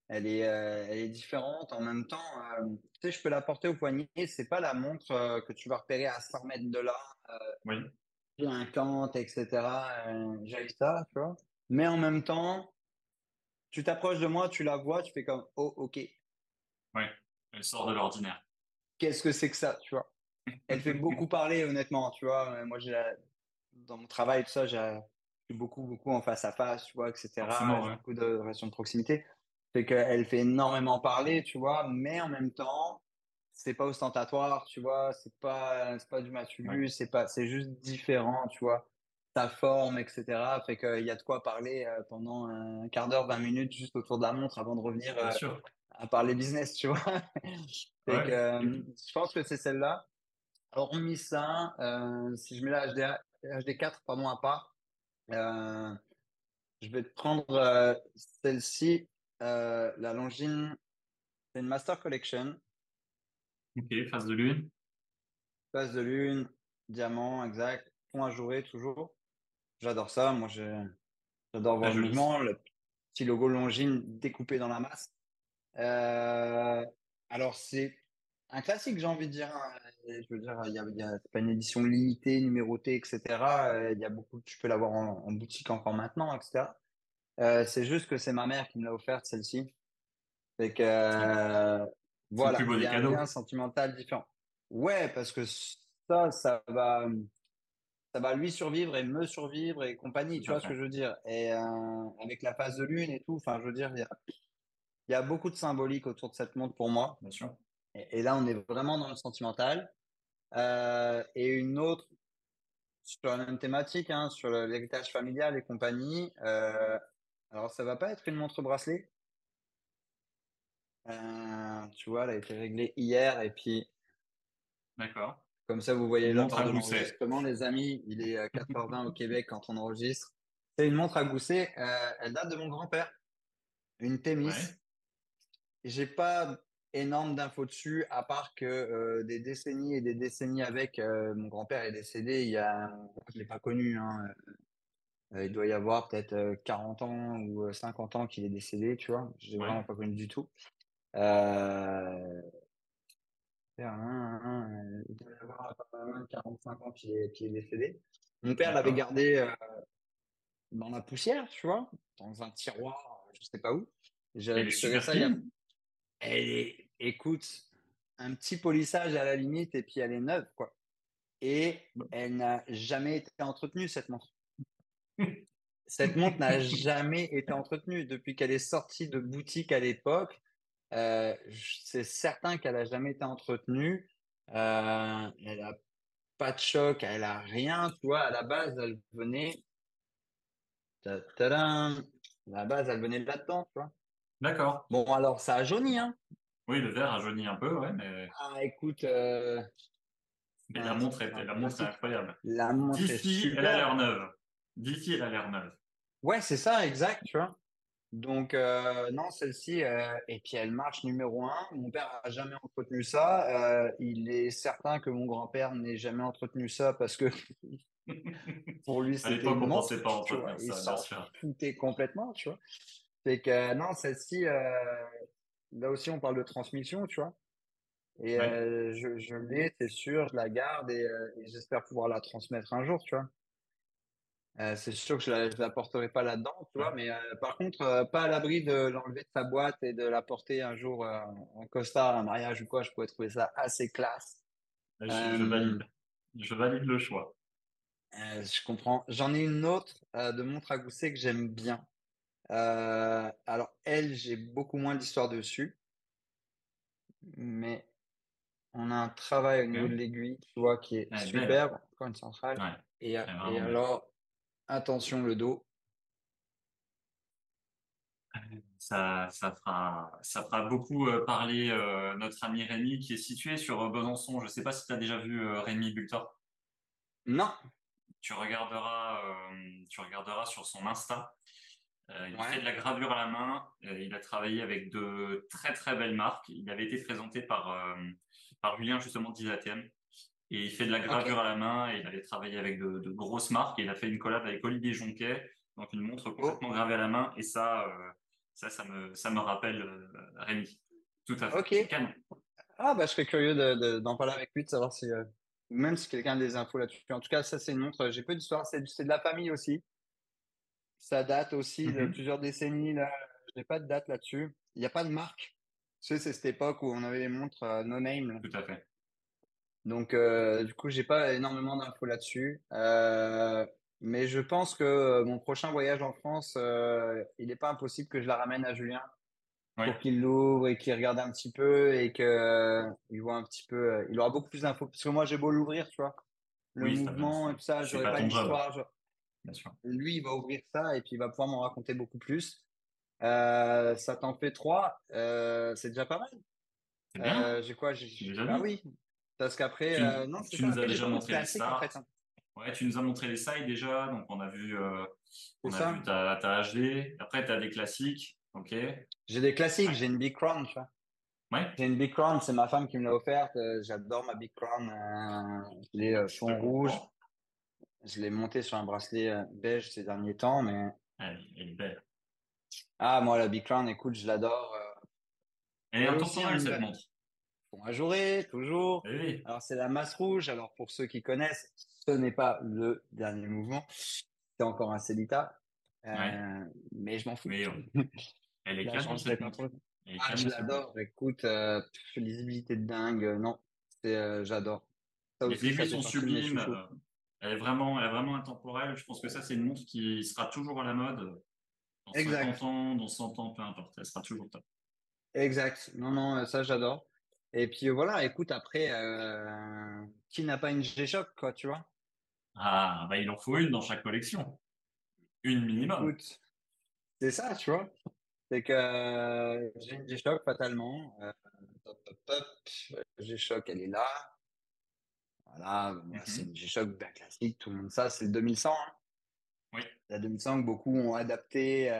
Elle est, euh, elle est différente. En même temps, euh, tu sais, je peux la porter au poignet. C'est pas la montre que tu vas repérer à 100 mètres de là, Oui. clinquante, etc. J'ai ça, tu vois. Mais en même temps, tu t'approches de moi, tu la vois, tu fais comme, oh, ok, Elle sort de l'ordinaire. qu'est-ce que c'est que ça, tu vois? Elle fait beaucoup parler, honnêtement, tu vois. Euh, Moi, dans mon travail, tout ça, j'ai beaucoup, beaucoup en face à face, tu vois, etc. Ouais. beaucoup de relations de proximité. Fait qu'elle fait énormément parler, tu vois, mais en même temps, c'est pas ostentatoire, tu vois, c'est pas, c'est pas du matu c'est pas, c'est juste différent, tu vois. Ta forme, etc. Fait qu'il y a de quoi parler euh, pendant un quart d'heure, 20 minutes juste autour de la montre avant de revenir Bien euh, sûr. à parler business, tu vois. Fait Ouais. que, euh, je pense que c'est celle-là. Alors, hormis ça, euh, si je mets la HD, HD4, pardon, à part, euh, je vais prendre euh, celle-ci, la Longines. C'est une Master Collection, Ok, phase de lune. phase de lune, diamant, exact, fond ajouré toujours. J'adore ça. Moi, j'adore voir Très le mouvement, le petit logo Longines découpé dans la masse. Alors, c'est un classique, j'ai envie de dire. hein. Je veux dire, il y a, il y a- c'est pas une édition limitée, numérotée, etc. Euh, Il y a beaucoup, tu peux l'avoir en, en boutique encore maintenant, etc. Euh, c'est juste que c'est ma mère qui me l'a offerte, celle-ci. Fait que, euh, voilà, plus beau il y a un lien sentimental différent. Ouais, parce que ça, ça va, ça va lui survivre et me survivre et compagnie. Tu vois ce que je veux dire? Et euh, avec la phase de lune et tout, enfin, je veux dire, il y a, il y a beaucoup de symbolique autour de cette montre pour moi. Bien sûr. Et, et là, on est vraiment dans le sentimental. Euh, et une autre sur la même thématique, hein, sur l'héritage familial et compagnie. Euh, alors, ça va pas être une montre bracelet? Euh, tu vois, elle a été réglée hier et puis D'accord. comme ça, vous voyez l'heure de l'enregistrement, les amis. Il est euh, 4h20 au Québec quand on enregistre. C'est une montre à gousset. Euh, elle date de mon grand-père, une Thémis. Ouais. J'ai pas énorme d'infos dessus, à part que euh, des décennies et des décennies avec, euh, mon grand-père est décédé il y a, je l'ai pas connu, hein, euh, il doit y avoir peut-être euh, 40 ans ou euh, 50 ans qu'il est décédé, tu vois. Je l'ai Ouais. vraiment pas connu du tout. Il doit y avoir euh, 45 ans qu'il est, décédé. Mon père l'avait gardé dans la poussière, tu vois, dans un tiroir, je sais pas où. Ça il y a. Elle est, écoute, un petit polissage à la limite et puis elle est neuve, quoi. Et elle n'a jamais été entretenue, cette montre. Cette montre n'a jamais été entretenue depuis qu'elle est sortie de boutique à l'époque. Euh, c'est certain qu'elle a jamais été entretenue. Euh, elle a pas de choc, elle a rien, tu vois. À la base, elle venait, ta- à la base, elle venait de là-dedans, tu vois. D'accord. Bon, alors, ça a jauni, hein. Oui, le verre a jauni un peu, ouais, mais, Ah, écoute, euh, mais la montre c'est est, la montre est incroyable. La montre D'ici, elle a l'air neuve. D'ici, elle a l'air neuve. Ouais, c'est ça, exact, tu vois. Donc, euh, non, celle-ci, euh, et puis elle marche numéro un. Mon père a jamais entretenu ça. Euh, il est certain que mon grand-père n'ait jamais entretenu ça parce que pour lui, c'était une on montre, pas entretenir ça, s'en foutait complètement, tu vois. C'est que, non, celle-ci, là aussi, on parle de transmission, tu vois. Et euh, je, je l'ai, c'est sûr, je la garde et, euh, et j'espère pouvoir la transmettre un jour, tu vois. Euh, c'est sûr que je la, je la porterai pas là-dedans, tu vois, mais par contre, pas à l'abri de l'enlever de sa boîte et de la porter un jour en costard, à un mariage ou quoi, je pourrais trouver ça assez classe. Je, je valide. Je valide le choix. je comprends. J'en ai une autre de montre à gousset que j'aime bien. Euh, alors, elle, j'ai beaucoup moins d'histoire dessus, mais on a un travail au niveau de l'aiguille, tu vois, qui est Elle est super. Encore une centrale. Ouais, Et, alors, attention le dos. Ça, ça fera, ça fera beaucoup euh, parler euh, notre ami Rémi qui est situé sur Besançon. Je sais pas si tu as déjà vu euh, Rémi Bultor. Non. Tu regarderas, euh, tu regarderas sur son Insta. Euh, il Ouais. fait de la gravure à la main. Euh, il a travaillé avec de très très belles marques. Il avait été présenté par euh, par Julien justement d'Isatiem. Et il fait de la gravure à la main. Et il avait travaillé avec de, de grosses marques. Et il a fait une collab avec Olivier Jonquet, donc une montre Oh. complètement gravée à la main. Et ça, ça, ça me ça me rappelle Rémi. Tout à fait. Ok. Canon. Ah, bah, je serais curieux de, de- d'en parler avec lui, de savoir si, même si quelqu'un a des infos là-dessus. En tout cas, ça, c'est une montre. J'ai peu d'histoire. C'est de la famille aussi. Ça date aussi de Mhm. plusieurs décennies. Là, je n'ai pas de date là-dessus. Il n'y a pas de marque. Tu sais, c'est cette époque où on avait les montres euh, no name. là. Tout à fait. Donc, euh, du coup, j'ai pas énormément d'infos là-dessus. Euh, mais je pense que mon prochain voyage en France, il n'est pas impossible que je la ramène à Julien Oui. pour qu'il l'ouvre et qu'il regarde un petit peu et que il voit un petit peu. il aura beaucoup plus d'infos parce que moi, j'ai beau l'ouvrir, tu vois, le Oui, mouvement et tout ça, c'est j'aurai pas pas l'histoire. Je- Bien sûr. Lui, il va ouvrir ça et puis il va pouvoir m'en raconter beaucoup plus. Euh, ça t'en fait trois, euh, c'est déjà pas mal. Euh, j'ai quoi? J'ai... Ah oui, parce qu'après, Tu, euh, non, c'est tu ça. nous as déjà montré les assez en fait. stars. hein. Ouais, tu nous as montré les sides déjà, donc on a vu, on a vu ta, ta HD. Après, tu as des classiques. Ok. J'ai des classiques, j'ai une Big Crown, tu vois. Ouais. J'ai une Big Crown, c'est ma femme qui me l'a offerte. j'adore ma Big Crown. euh, je l'ai euh, Je l'ai montée sur un bracelet euh, beige ces derniers temps, mais Elle, elle est belle. ah moi la Big Crown, écoute, je l'adore. euh, Elle est intemporelle, une cette montre. Bon, à jouer, toujours. Oui. Alors c'est la masse rouge. Alors pour ceux qui connaissent, ce n'est pas le dernier mouvement. C'est encore un Célita. Euh, Ouais. mais je m'en fous. Mais elle est la canon, changerai cette montre. Elle est Ah, je l'adore. Écoute, euh, lisibilité de dingue. Non, euh, j'adore. Les fait sont sublimes. Euh, Elle est vraiment, elle est vraiment intemporelle. Je pense que ça, c'est une montre qui sera toujours à la mode dans Exact. 50 ans, dans 100 ans, peu importe. Elle sera toujours top. Exact. Non, non, ça j'adore. Et puis voilà, écoute, après, euh, qui n'a pas une G-Shock, quoi, tu vois? Ah, bah, il en faut une dans chaque collection. Une minimum. Écoute, c'est ça, tu vois? C'est que euh, j'ai une G-Shock fatalement. Euh, hop, hop, hop. G-Shock, elle est là. Voilà, c'est une G-Shock bien classique, tout le monde ça, c'est le 2100. Hein. Oui, La 2100 que beaucoup ont adapté, euh,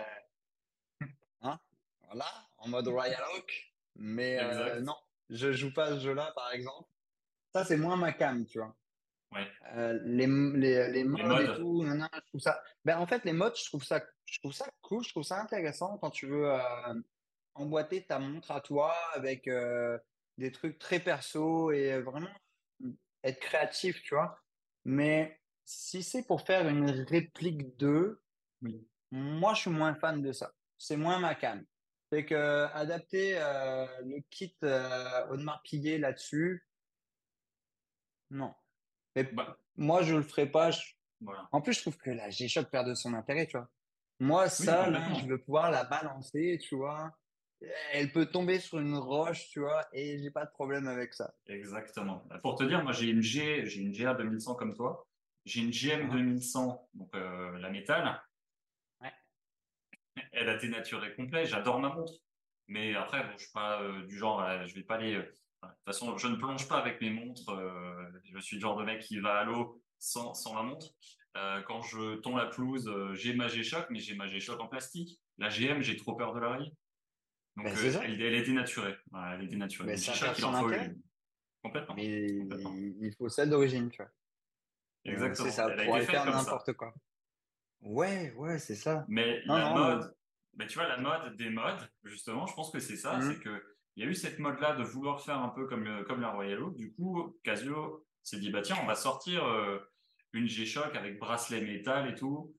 hein, voilà, en mode Royal Oak. Mais euh, non, je joue pas à ce jeu-là, par exemple. Ça, c'est moins ma cam, tu vois. Ouais. Euh, les, les, les Les modes et modes. tout, non, non, je trouve ça. Ben, en fait, les modes, je trouve ça, je trouve ça cool, je trouve ça intéressant quand tu veux emboîter ta montre à toi avec des trucs très perso et vraiment être créatif, tu vois. Mais si c'est pour faire une réplique d'eux, Oui. moi, je suis moins fan de ça. C'est moins ma cam. C'est que adapter euh, le kit euh, Audemars Piguet là-dessus, non. Mais Bah, moi, je le ferai pas. Je- voilà. En plus, je trouve que la G-Shock perd de son intérêt, tu vois. Moi, Oui, ça, là, je veux pouvoir la balancer, tu vois. Elle peut tomber sur une roche, tu vois, et j'ai pas de problème avec ça. Exactement. Bah, Pour te dire, moi, j'ai une G, j'ai une GA 2100 comme toi. J'ai une GM Hein 2100, donc euh, la métal. Ouais. Elle a dénaturé complet. J'adore ma montre. Mais après, bon, je suis pas euh, du genre, je vais pas aller. euh, de toute façon, je ne plonge pas avec mes montres. euh, je suis le genre de mec qui va à l'eau sans, sans la montre. Euh, quand je tombe la pelouse, euh, j'ai ma G-Shock, mais j'ai ma G-Shock en plastique. La GM, j'ai trop peur de la rayée. Donc, Ben, euh, c'est elle, elle est dénaturée. Voilà, elle est dénaturée. Mais ça son en faut intérêt. Complètement. Mais Complètement. il faut celle d'origine, tu vois. Euh, c'est Exactement. ça, Elle a pour aller faire n'importe quoi. Ouais, ouais, c'est ça. Mais Non, la non, mode, ben, tu vois, la mode des modes, justement, je pense que c'est ça, Mhm. c'est que il y a eu cette mode-là de vouloir faire un peu comme, euh, comme la Royal Oak. Du coup, Casio s'est dit, bah tiens, on va sortir euh, une G-Shock avec bracelet métal et tout.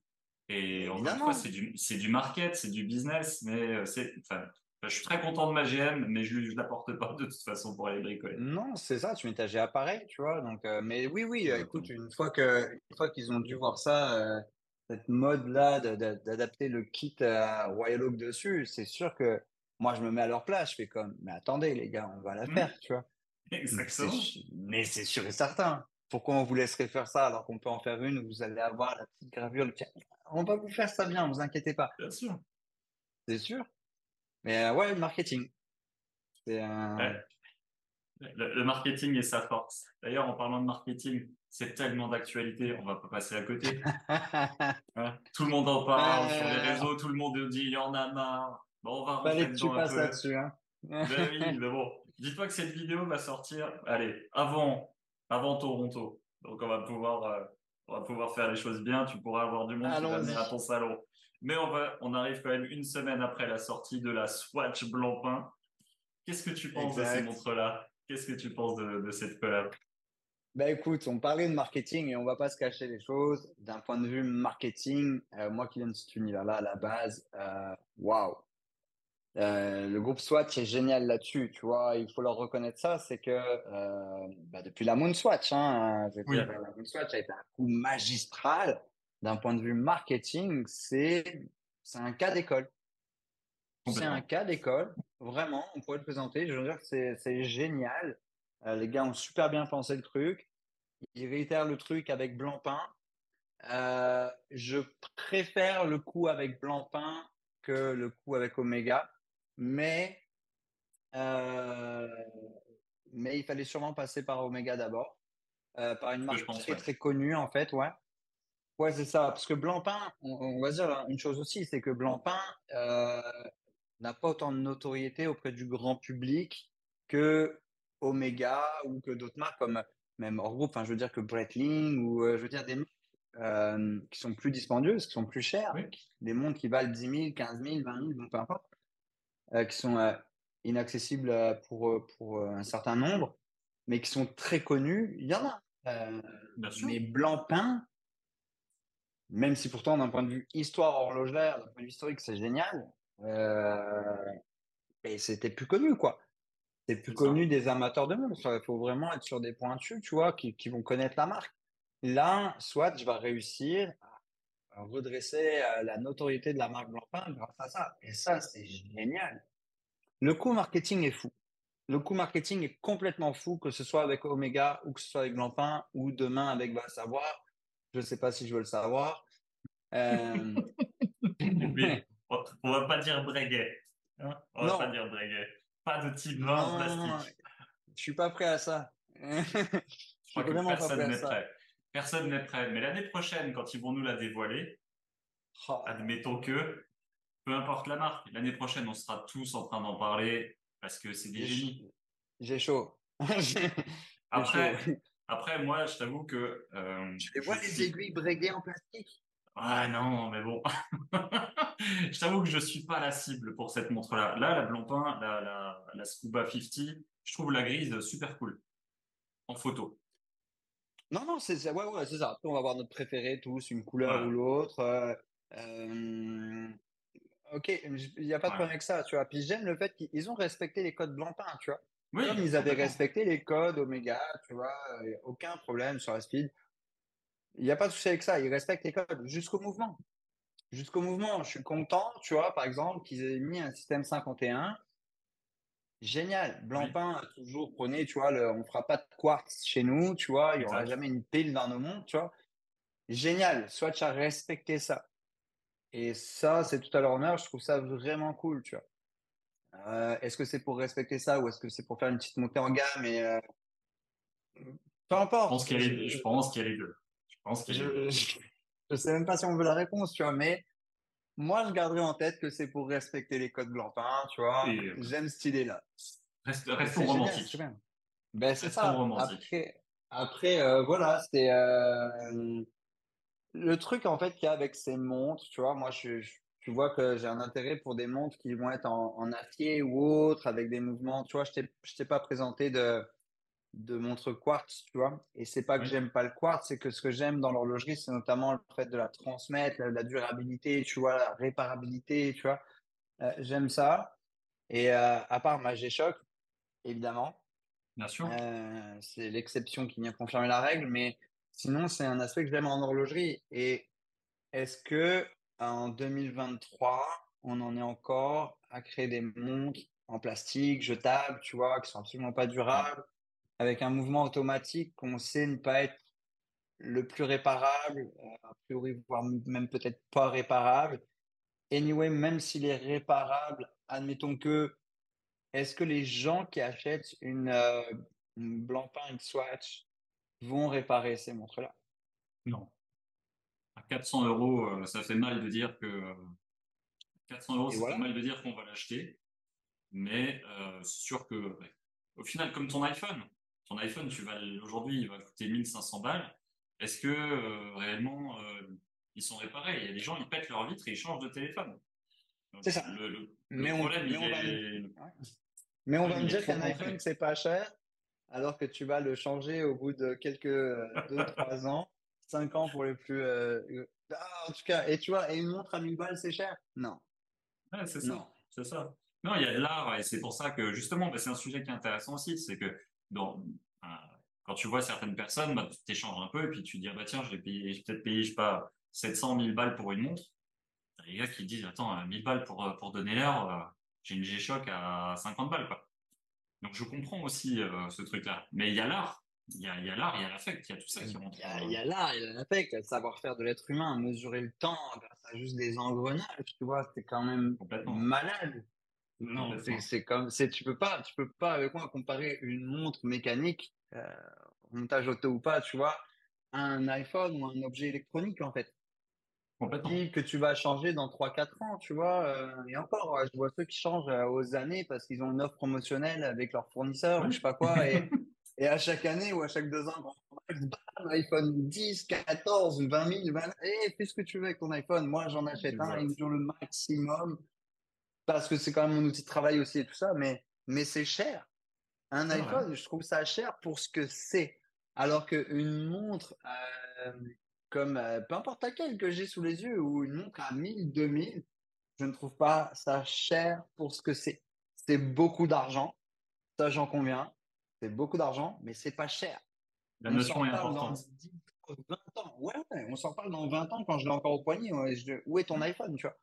Et fois, Évidemment. c'est du, c'est du market, c'est du business, mais euh, c'est, enfin, je suis très content de ma GM, mais je, je la porte pas de toute façon pour aller bricoler. Non, c'est ça, tu mets ta GA pareil, tu vois. Donc, euh, mais oui, oui, euh, écoute, une fois que, une fois qu'ils ont dû voir ça, euh, cette mode-là de- de- d'adapter le kit à Royal Oak dessus, c'est sûr que moi, je me mets à leur place. Je fais comme, mais attendez, les gars, on va la Mhm. faire, tu vois. Exactement. mais c'est sûr et certain. Pourquoi on vous laisserait faire ça alors qu'on peut en faire une où vous allez avoir la petite gravure, le petit- On va vous faire ça bien, vous inquiétez pas. Bien sûr. C'est sûr. Mais euh, ouais, le marketing. Ouais. Le, le marketing est sa force. D'ailleurs, en parlant de marketing, c'est tellement d'actualité, on va pas passer à côté. Tout le monde en parle sur les Euh, réseaux, tout le monde dit il y en a marre. Bon, on va rentrer que tu passes là-dessus, hein. Ben oui, mais bon, dis-toi que cette vidéo va sortir, allez, avant, avant Toronto. Donc on va pouvoir, euh, on va pouvoir faire les choses bien. Tu pourras avoir du monde qui va venir à ton salon. Mais on va, on arrive quand même une semaine après la sortie de la Swatch Blancpain. Qu'est-ce que tu penses de ces montres-là? Qu'est-ce que tu penses de, de cette collab? Bah écoute, on parlait de marketing et on va pas se cacher les choses. D'un point de vue marketing, euh, moi qui viens de cet univers-là à la base, euh, waouh. Euh, le groupe Swatch est génial là-dessus, tu vois. Il faut leur reconnaître ça, c'est que euh, bah, depuis la Moon Swatch, hein, je veux Oui, dire, la Moon Swatch a été un coup magistral. D'un point de vue marketing, c'est c'est un cas d'école. C'est un cas d'école, vraiment, on pourrait le présenter. Je veux dire que c'est c'est génial. Euh, les gars ont super bien pensé le truc. Ils réitèrent le truc avec Blancpain. Euh, je préfère le coup avec Blancpain que le coup avec Omega, mais euh, mais il fallait sûrement passer par Omega d'abord, euh, par une marque pense, très ouais. très connue en fait, ouais. Ouais, c'est ça. Parce que Blancpain, on, on va dire une chose aussi, c'est que Blancpain euh, n'a pas autant de notoriété auprès du grand public que Omega ou que d'autres marques comme même hors groupe. Enfin, je veux dire que Breitling ou euh, je veux dire des marques euh, qui sont plus dispendieuses, qui sont plus chères, Oui, des montres qui valent 10 000, 15 000, 20 000, bon, peu importe, qui sont inaccessibles pour, pour un certain nombre, mais qui sont très connues. Il y en a. Bien sûr. mais Blancpain, même si pourtant d'un point de vue histoire horlogère, d'un point de vue historique, c'est génial, euh, mais c'était plus connu, quoi. C'est plus ça. connu des amateurs de montres. Il faut vraiment être sur des pointus, tu vois, qui, qui vont connaître la marque. là, soit je vais réussir à redresser euh, la notoriété de la marque Blancpain grâce à ça. Et ça, c'est génial. Le coût marketing est fou. Le coût marketing est complètement fou, que ce soit avec Omega ou que ce soit avec Blancpain ou demain avec Va Savoir. Je ne sais pas si je veux le savoir. Euh... on va pas dire Breguet. Hein on va pas dire Breguet. Pas de type 20 plastique. Je suis pas prêt à ça. je crois que personne n'est prêt. Personne n'est prêt. Mais l'année prochaine, quand ils vont nous la dévoiler, oh. admettons que, peu importe la marque, l'année prochaine, on sera tous en train d'en parler parce que c'est des génies. J'ai chaud. après, après, moi, je t'avoue que. Euh, tu les vois les aiguilles Breguet en plastique? Ah non, mais bon. je t'avoue que je suis pas la cible pour cette montre-là. Là, la Blancpain, la, la, la Scuba 50, je trouve la grise super cool en photo. Non, non, c'est ouais, ouais, c'est ça. on va avoir notre préféré tous, une couleur ou l'autre. Euh, euh, ok, il n'y a pas de problème avec ça, tu vois. Puis j'aime le fait qu'ils ont respecté les codes Blancpain, tu vois. Oui, Comme ils avaient respecté les codes Omega, tu vois, aucun problème sur la speed. Il n'y a pas de souci avec ça, ils respectent les codes jusqu'au mouvement. Jusqu'au mouvement, je suis content, tu vois, par exemple, qu'ils aient mis un système 51 Génial. Blancpain a toujours prôné, tu vois, le, on fera pas de quartz chez nous, tu vois, il n'y aura jamais une pile dans nos mondes, tu vois. Génial. Soit tu as respecté ça. Et ça, c'est tout à leur honneur. Je trouve ça vraiment cool, tu vois. Euh, est-ce que c'est pour respecter ça ou est-ce que c'est pour faire une petite montée en gamme et euh, peu importe. Je pense qu'il y, a les, je pense qu'il y a les deux. Je pense qu'il y a les deux. Je, je, sais même pas si on veut la réponse, tu vois, mais moi, je garderai en tête que c'est pour respecter les codes Blancpain, tu vois. Euh, J'aime cette idée-là. Reste, restons romantiques. Ben, c'est ça. Après, après voilà, c'est le truc en fait qu'il y a avec ces montres, tu vois. Moi, je, tu vois que j'ai un intérêt pour des montres qui vont être en, en acier ou autre, avec des mouvements. Tu vois, je t'ai pas présenté de de montre quartz, tu vois. Et c'est pas que j'aime pas le quartz, c'est que ce que j'aime dans l'horlogerie, c'est notamment le fait de la transmettre, la, durabilité, tu vois, la réparabilité, tu vois. Euh, j'aime ça. Et euh, à part ma G-Shock, évidemment. Bien sûr. Euh, c'est l'exception qui vient confirmer la règle, mais sinon, c'est un aspect que j'aime en horlogerie. Et est-ce que en 2023, on en est encore à créer des montres en plastique, jetables, tu vois, qui sont absolument pas durables avec un mouvement automatique qu'on sait ne pas être le plus réparable, euh, a priori, voire même peut-être pas réparable. Anyway, même s'il est réparable, admettons que, est-ce que les gens qui achètent une, euh, une Blancpain X-Swatch vont réparer ces montres-là? Non. À 400 euros, euh, ça fait mal de dire que 400 euros, ça fait mal de dire qu'on va l'acheter, mais c'est sûr que, au final, comme ton iPhone, ton iPhone, tu vas aujourd'hui, il va coûter 1500 balles. Est-ce que euh, réellement euh, ils sont réparés? Il y a des gens, ils pètent leur vitre et ils changent de téléphone. C'est ça. Le, mais problème, on, mais on va me dire qu'un iPhone, c'est pas cher, alors que tu vas le changer au bout de quelques 2-3 euh, ans, 5 ans pour les plus. Ah, en tout cas, et tu vois, et une montre à 1000 balles, c'est cher Non. c'est ça. C'est ça. Non, il y a de l'art et c'est pour ça que justement, bah, c'est un sujet qui est intéressant aussi, c'est que quand tu vois certaines personnes, bah, tu t'échanges un peu et puis tu te dis, ah bah tiens, je vais payer, peut-être payer, je sais pas, 700, 1000 balles pour une montre. T'as les gars qui disent, attends, 1000 balles pour, euh, pour donner l'heure, euh, j'ai une G-Shock à 50 balles, quoi. Donc je comprends aussi euh, ce truc-là. Mais il y a l'art, il y a, l'art, il y a l'affect, il y a tout ça qui rentre. Il y a l'art, il y a l'affect, le savoir-faire de l'être humain, mesurer le temps grâce à juste des engrenages, tu vois, c'était quand même malade. Non, c'est comme, c'est tu peux pas, tu peux pas avec moi comparer une montre mécanique, euh, montage auto ou pas, tu vois, à un iPhone ou un objet électronique en fait. Complètement. Que tu vas changer dans 3-4 ans, tu vois. Euh, et encore, je vois ceux qui changent euh, aux années parce qu'ils ont une offre promotionnelle avec leur fournisseur ou je sais pas quoi. Et, et à chaque année ou à chaque deux ans, iPhone 10, 14, 20 000, 20 eh, fais ce que tu veux avec ton iPhone. Moi, j'en achète un, ils me le maximum parce que c'est quand même mon outil de travail aussi et tout ça, mais, mais c'est cher. Un iPhone, je trouve ça cher pour ce que c'est. Alors qu'une montre, euh, comme euh, peu importe laquelle que j'ai sous les yeux, ou une montre à 1000, 2000, je ne trouve pas ça cher pour ce que c'est. C'est beaucoup d'argent, ça j'en conviens. C'est beaucoup d'argent, mais c'est pas cher. La notion est importante. 20 ans. Ouais, on s'en parle dans 20 ans quand je l'ai encore au poignet. Où est ton iPhone, tu vois?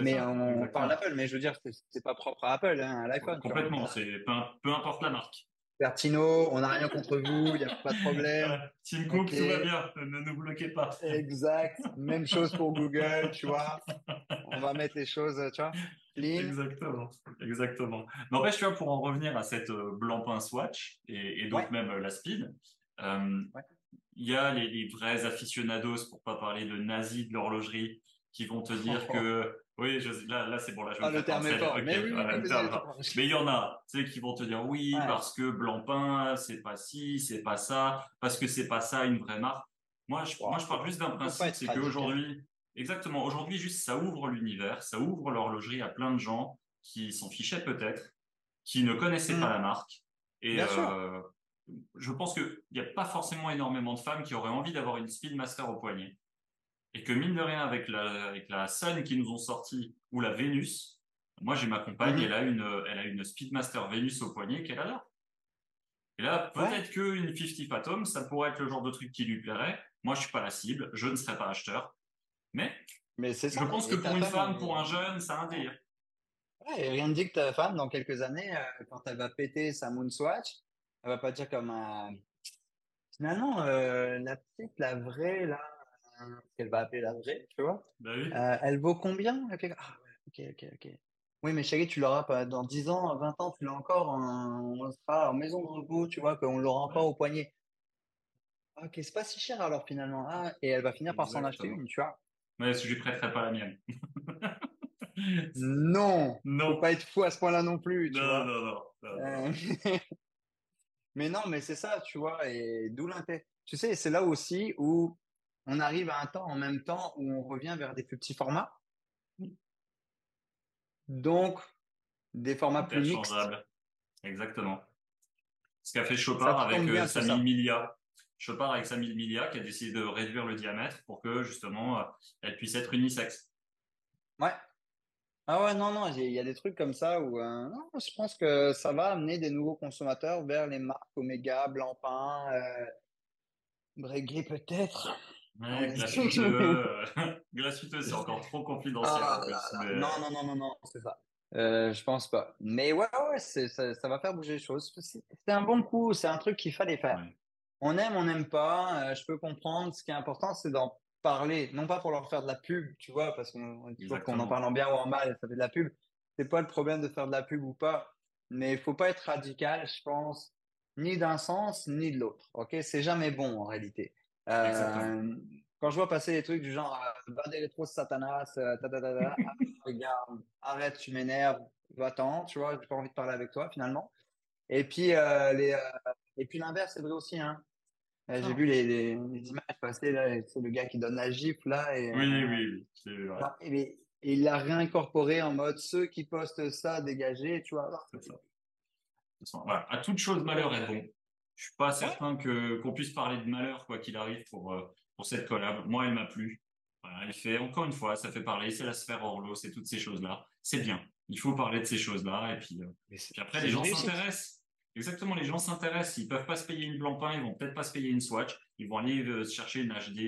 Mais on parle d'Apple, mais je veux dire, c'est pas propre à Apple, hein, l'iPhone. Complètement, c'est peu, importe la marque. Pertino, on n'a rien contre vous, il n'y a pas de problème. Tim Cook, tout va bien, ne nous bloquez pas. Exact, même chose pour Google, tu vois. On va mettre les choses, tu vois, Exactement, exactement. N'empêche, tu vois, pour en revenir à cette euh, Blancpain Swatch et, donc même euh, la Speed, euh, il y a les, vrais aficionados, pour pas parler de nazis de l'horlogerie, qui vont te dire que oui, là, là c'est bon, là je ah, le terme est fort. mais, il y en a, tu sais, qui vont te dire oui, parce que Blancpain, c'est pas ci, c'est pas ça, parce que c'est pas ça une vraie marque. Moi, je, moi, je parle juste d'un principe, c'est qu'aujourd'hui, exactement, aujourd'hui, juste ça ouvre l'univers, ça ouvre l'horlogerie à plein de gens qui s'en fichaient peut-être, qui ne connaissaient pas mm. la marque. Et euh, je pense qu'il n'y a pas forcément énormément de femmes qui auraient envie d'avoir une Speedmaster au poignet. Et que mine de rien, avec la, avec la Sun qui nous ont sorti, ou la Vénus, moi j'ai ma compagne, mhm. elle, a une, elle a une Speedmaster Vénus au poignet qu'elle adore. Et là, peut-être qu'une 50 Phantom, ça pourrait être le genre de truc qui lui plairait. Moi, je suis pas la cible, je ne serai pas acheteur. Mais, mais ça. je pense que pour une femme, pour un jeune, ça a un délire. Ouais, rien ne dit que ta femme, dans quelques années, euh, quand elle va péter sa Moonswatch, elle va pas dire comme un... Finalement, euh, la petite, la vraie, là, qu'elle va appeler la vraie, tu vois. Bah oui. euh, elle vaut combien Ah ok, ok, ok. Oui, mais chérie, tu l'auras pas dans 10 ans, 20 ans, tu l'as encore, on sera en maison de repos, tu vois, qu'on l'aura encore au poignet. Ok, c'est pas si cher alors finalement. Ah, et elle va finir par s'en acheter une, tu vois. Mais je lui prêterai pas la mienne. non, non. Faut pas être fou à ce point-là non plus. Tu non, vois. non, non, non, euh, mais non, mais c'est ça, tu vois, et d'où l'intérêt. Tu sais, c'est là aussi où on arrive à un temps en même temps où on revient vers des plus petits formats. Donc, des formats plus mixtes. Exactement. Ce qu'a fait Chopard avec euh, sa 1000 Milia. Chopard avec sa 1000 Milia qui a décidé de réduire le diamètre pour que justement euh, elle puisse être unisexe. Ouais. Ah ouais, non, non, il y a des trucs comme ça où euh, je pense que ça va amener des nouveaux consommateurs vers les marques Omega, Blancpain, euh, Breguet peut-être. Ouais, gratuiteux, c'est encore trop confidentiel. Ah non, non, non, non, non, c'est ça. Euh, je pense pas. Mais ouais, ouais, ça, ça, va faire bouger les choses. C'est un bon coup, c'est un truc qu'il fallait faire. On aime, on n'aime pas. Euh, je peux comprendre. Ce qui est important, c'est d'en parler. Non pas pour leur faire de la pub, tu vois, parce qu'on dit qu'on en parle en bien ou en mal, ça fait de la pub. C'est pas le problème de faire de la pub ou pas. Mais il faut pas être radical, je pense, ni d'un sens, ni de l'autre. Ok, c'est jamais bon en réalité. Euh, quand je vois passer des trucs du genre va des rétros Satanas, euh, ta, ta, ta, ah, regarde, arrête, tu m'énerves, va-t'en, tu vois, j'ai pas envie de parler avec toi finalement. Et puis euh, les euh, et puis l'inverse c'est vrai aussi hein. Euh, j'ai vu les, les, images passer là, c'est le gars qui donne la gifle là et oui oui, oui. Vrai. Et, il l'a réincorporé en mode ceux qui postent ça dégagés, tu vois. C'est ça. Voilà. À toute chose malheur est bon. Je suis pas certain que qu'on puisse parler de malheur quoi qu'il arrive pour euh, pour cette collab. Moi, elle m'a plu. Voilà, elle fait encore une fois, ça fait parler. C'est la sphère Orlo, c'est toutes ces choses là. C'est bien. Il faut parler de ces choses là et puis, euh, puis après les gens s'intéressent. Exactement, les gens s'intéressent. Ils peuvent pas se payer une Blancpain, ils vont peut-être pas se payer une Swatch. Ils vont aller euh, chercher une HD,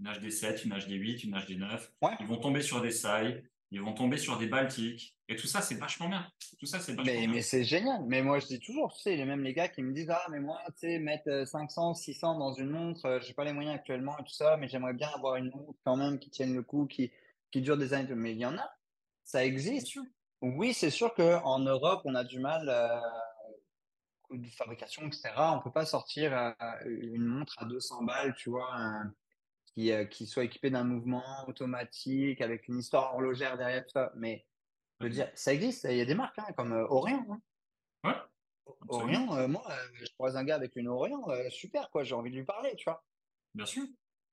une HD 7, une HD 8, une HD 9. Ils vont tomber sur des Sai, ils vont tomber sur des Baltiques. Et tout ça, c'est vachement bien. Tout ça, c'est mais, Mais c'est génial. Mais moi, je dis toujours, tu sais, même les gars qui me disent, ah, mais moi, tu sais, mettre 500, euh, 600 dans une montre, euh, j'ai pas les moyens actuellement et tout ça, mais j'aimerais bien avoir une montre quand même qui tienne le coup, qui, qui dure des années. Mais il y en a. Ça existe. Oui, c'est sûr qu'en Europe, on a du mal, euh, de fabrication, etc. On peut pas sortir euh, une montre à 200 balles, tu vois, qui, qui soit équipée d'un mouvement automatique avec une histoire horlogère derrière tout ça. Mais je veux dire, ça existe. Il y a des marques hein, comme euh, Orient. Hein. Ouais. Euh, moi, euh, je croise un gars avec une Orient, super, quoi. J'ai envie de lui parler, tu vois. Bien sûr.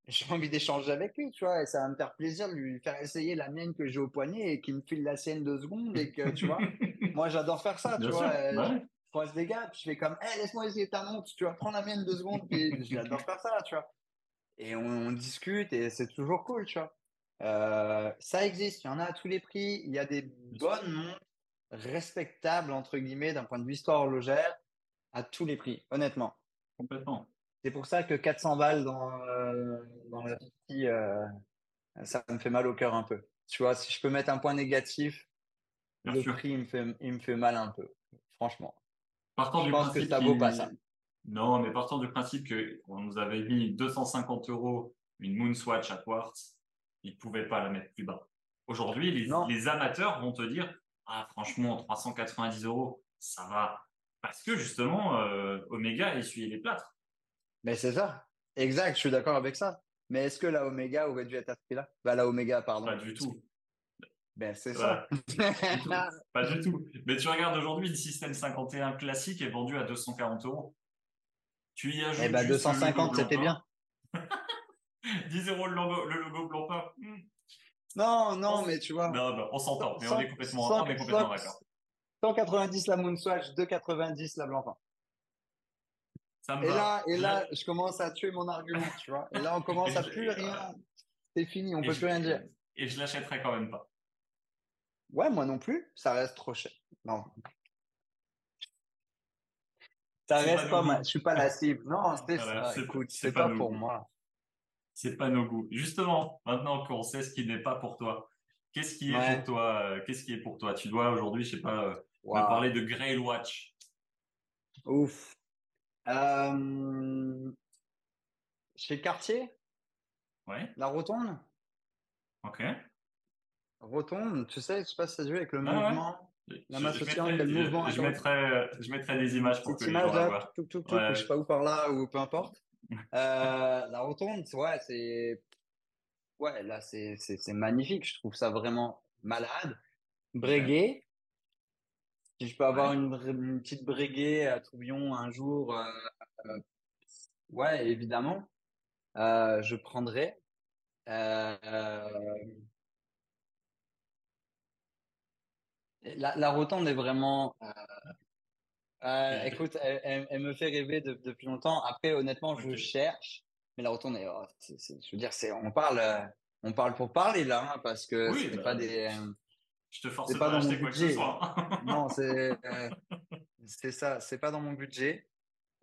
J'ai envie d'échanger avec lui, tu vois. Et ça va me faire plaisir de lui faire essayer la mienne que j'ai au poignet et qu'il me file la sienne deux secondes et que, tu vois. moi, j'adore faire ça, tu vois. Je croise des gars, puis je fais comme, hé, laisse-moi essayer ta montre, tu vas prendre la mienne deux secondes, puis j'adore faire ça, tu vois. Et on discute et c'est toujours cool, tu vois. Euh, ça existe, il y en a à tous les prix. Il y a des bonnes montres respectables, entre guillemets, d'un point de vue histoire horlogère, à tous les prix, honnêtement. Complètement. c'est pour ça que 400 balles dans, euh, dans la partie, euh, ça me fait mal au cœur un peu. Tu vois, si je peux mettre un point négatif, le prix, il me, fait, il me fait mal un peu, franchement. Partant je pense que ça vaut pas ça. Non, mais partant du principe qu'on nous avait mis 250 euros une Moonswatch à Quartz, ils ne pouvaient pas la mettre plus bas. Aujourd'hui, les, les, amateurs vont te dire Ah, franchement, 390 euros, ça va. Parce que justement, euh, Omega essuyait les plâtres. Mais c'est ça. Exact, je suis d'accord avec ça. Mais est-ce que la Omega aurait dû être à ce prix-là? Bah, la Omega, pardon. Pas du tout. Ben, c'est ça. pas du tout. Mais tu regardes aujourd'hui, le système 51 classique est vendu à 240 euros. Tu y ajoutes. Eh ben, 250, c'était bien. 10 euros le logo, le logo blanc hmm. Non, non, mais tu vois. Non, on s'entend, mais on est complètement, complètement d'accord. 190 la Moonswatch, 290 la blanc et là, et là, je commence à tuer mon argument, tu vois. Et là, on commence à plus rien. C'est fini, on peut plus rien dire. Et je l'achèterai quand même pas. Ouais, moi non plus. Ça reste trop cher. Non. Ça reste pas, mal. Je suis pas la cible. Non, c'est ça. Écoute, c'est pas, pour moi. C'est pas nos goûts. Justement, maintenant qu'on sait ce qui n'est pas pour toi, qu'est-ce qui est pour toi euh, Qu'est-ce qui est pour toi? Tu dois aujourd'hui, je sais pas, euh, me parler de Grail Watch. Ouf. Euh... Chez Cartier? Ouais. La rotonde? Ok. Rotonde, tu sais, je sais pas si ça avec le mouvement. La masse oscillante, le mouvement. Je, mettrai, je mettrai des images pour que les gens voient. Tout, tout, tout, Je sais pas où par là ou peu importe. euh, la rotonde, ouais, c'est. Ouais, là, c'est magnifique. Je trouve ça vraiment malade. Breguet. Si je peux avoir une, une, petite breguet à Trouillon un jour, euh, euh, ouais, évidemment, euh, je prendrai. Euh, la, la, rotonde est vraiment. Euh, écoute, elle, elle, me fait rêver depuis longtemps. Après, honnêtement, je cherche, mais la rotonde est. Oh, je veux dire, c'est on parle, on parle pour parler là, hein, parce que c'est bah, pas des. Je te force pas, pas à acheter quoi que ce soit. non, c'est c'est ça, c'est pas dans mon budget.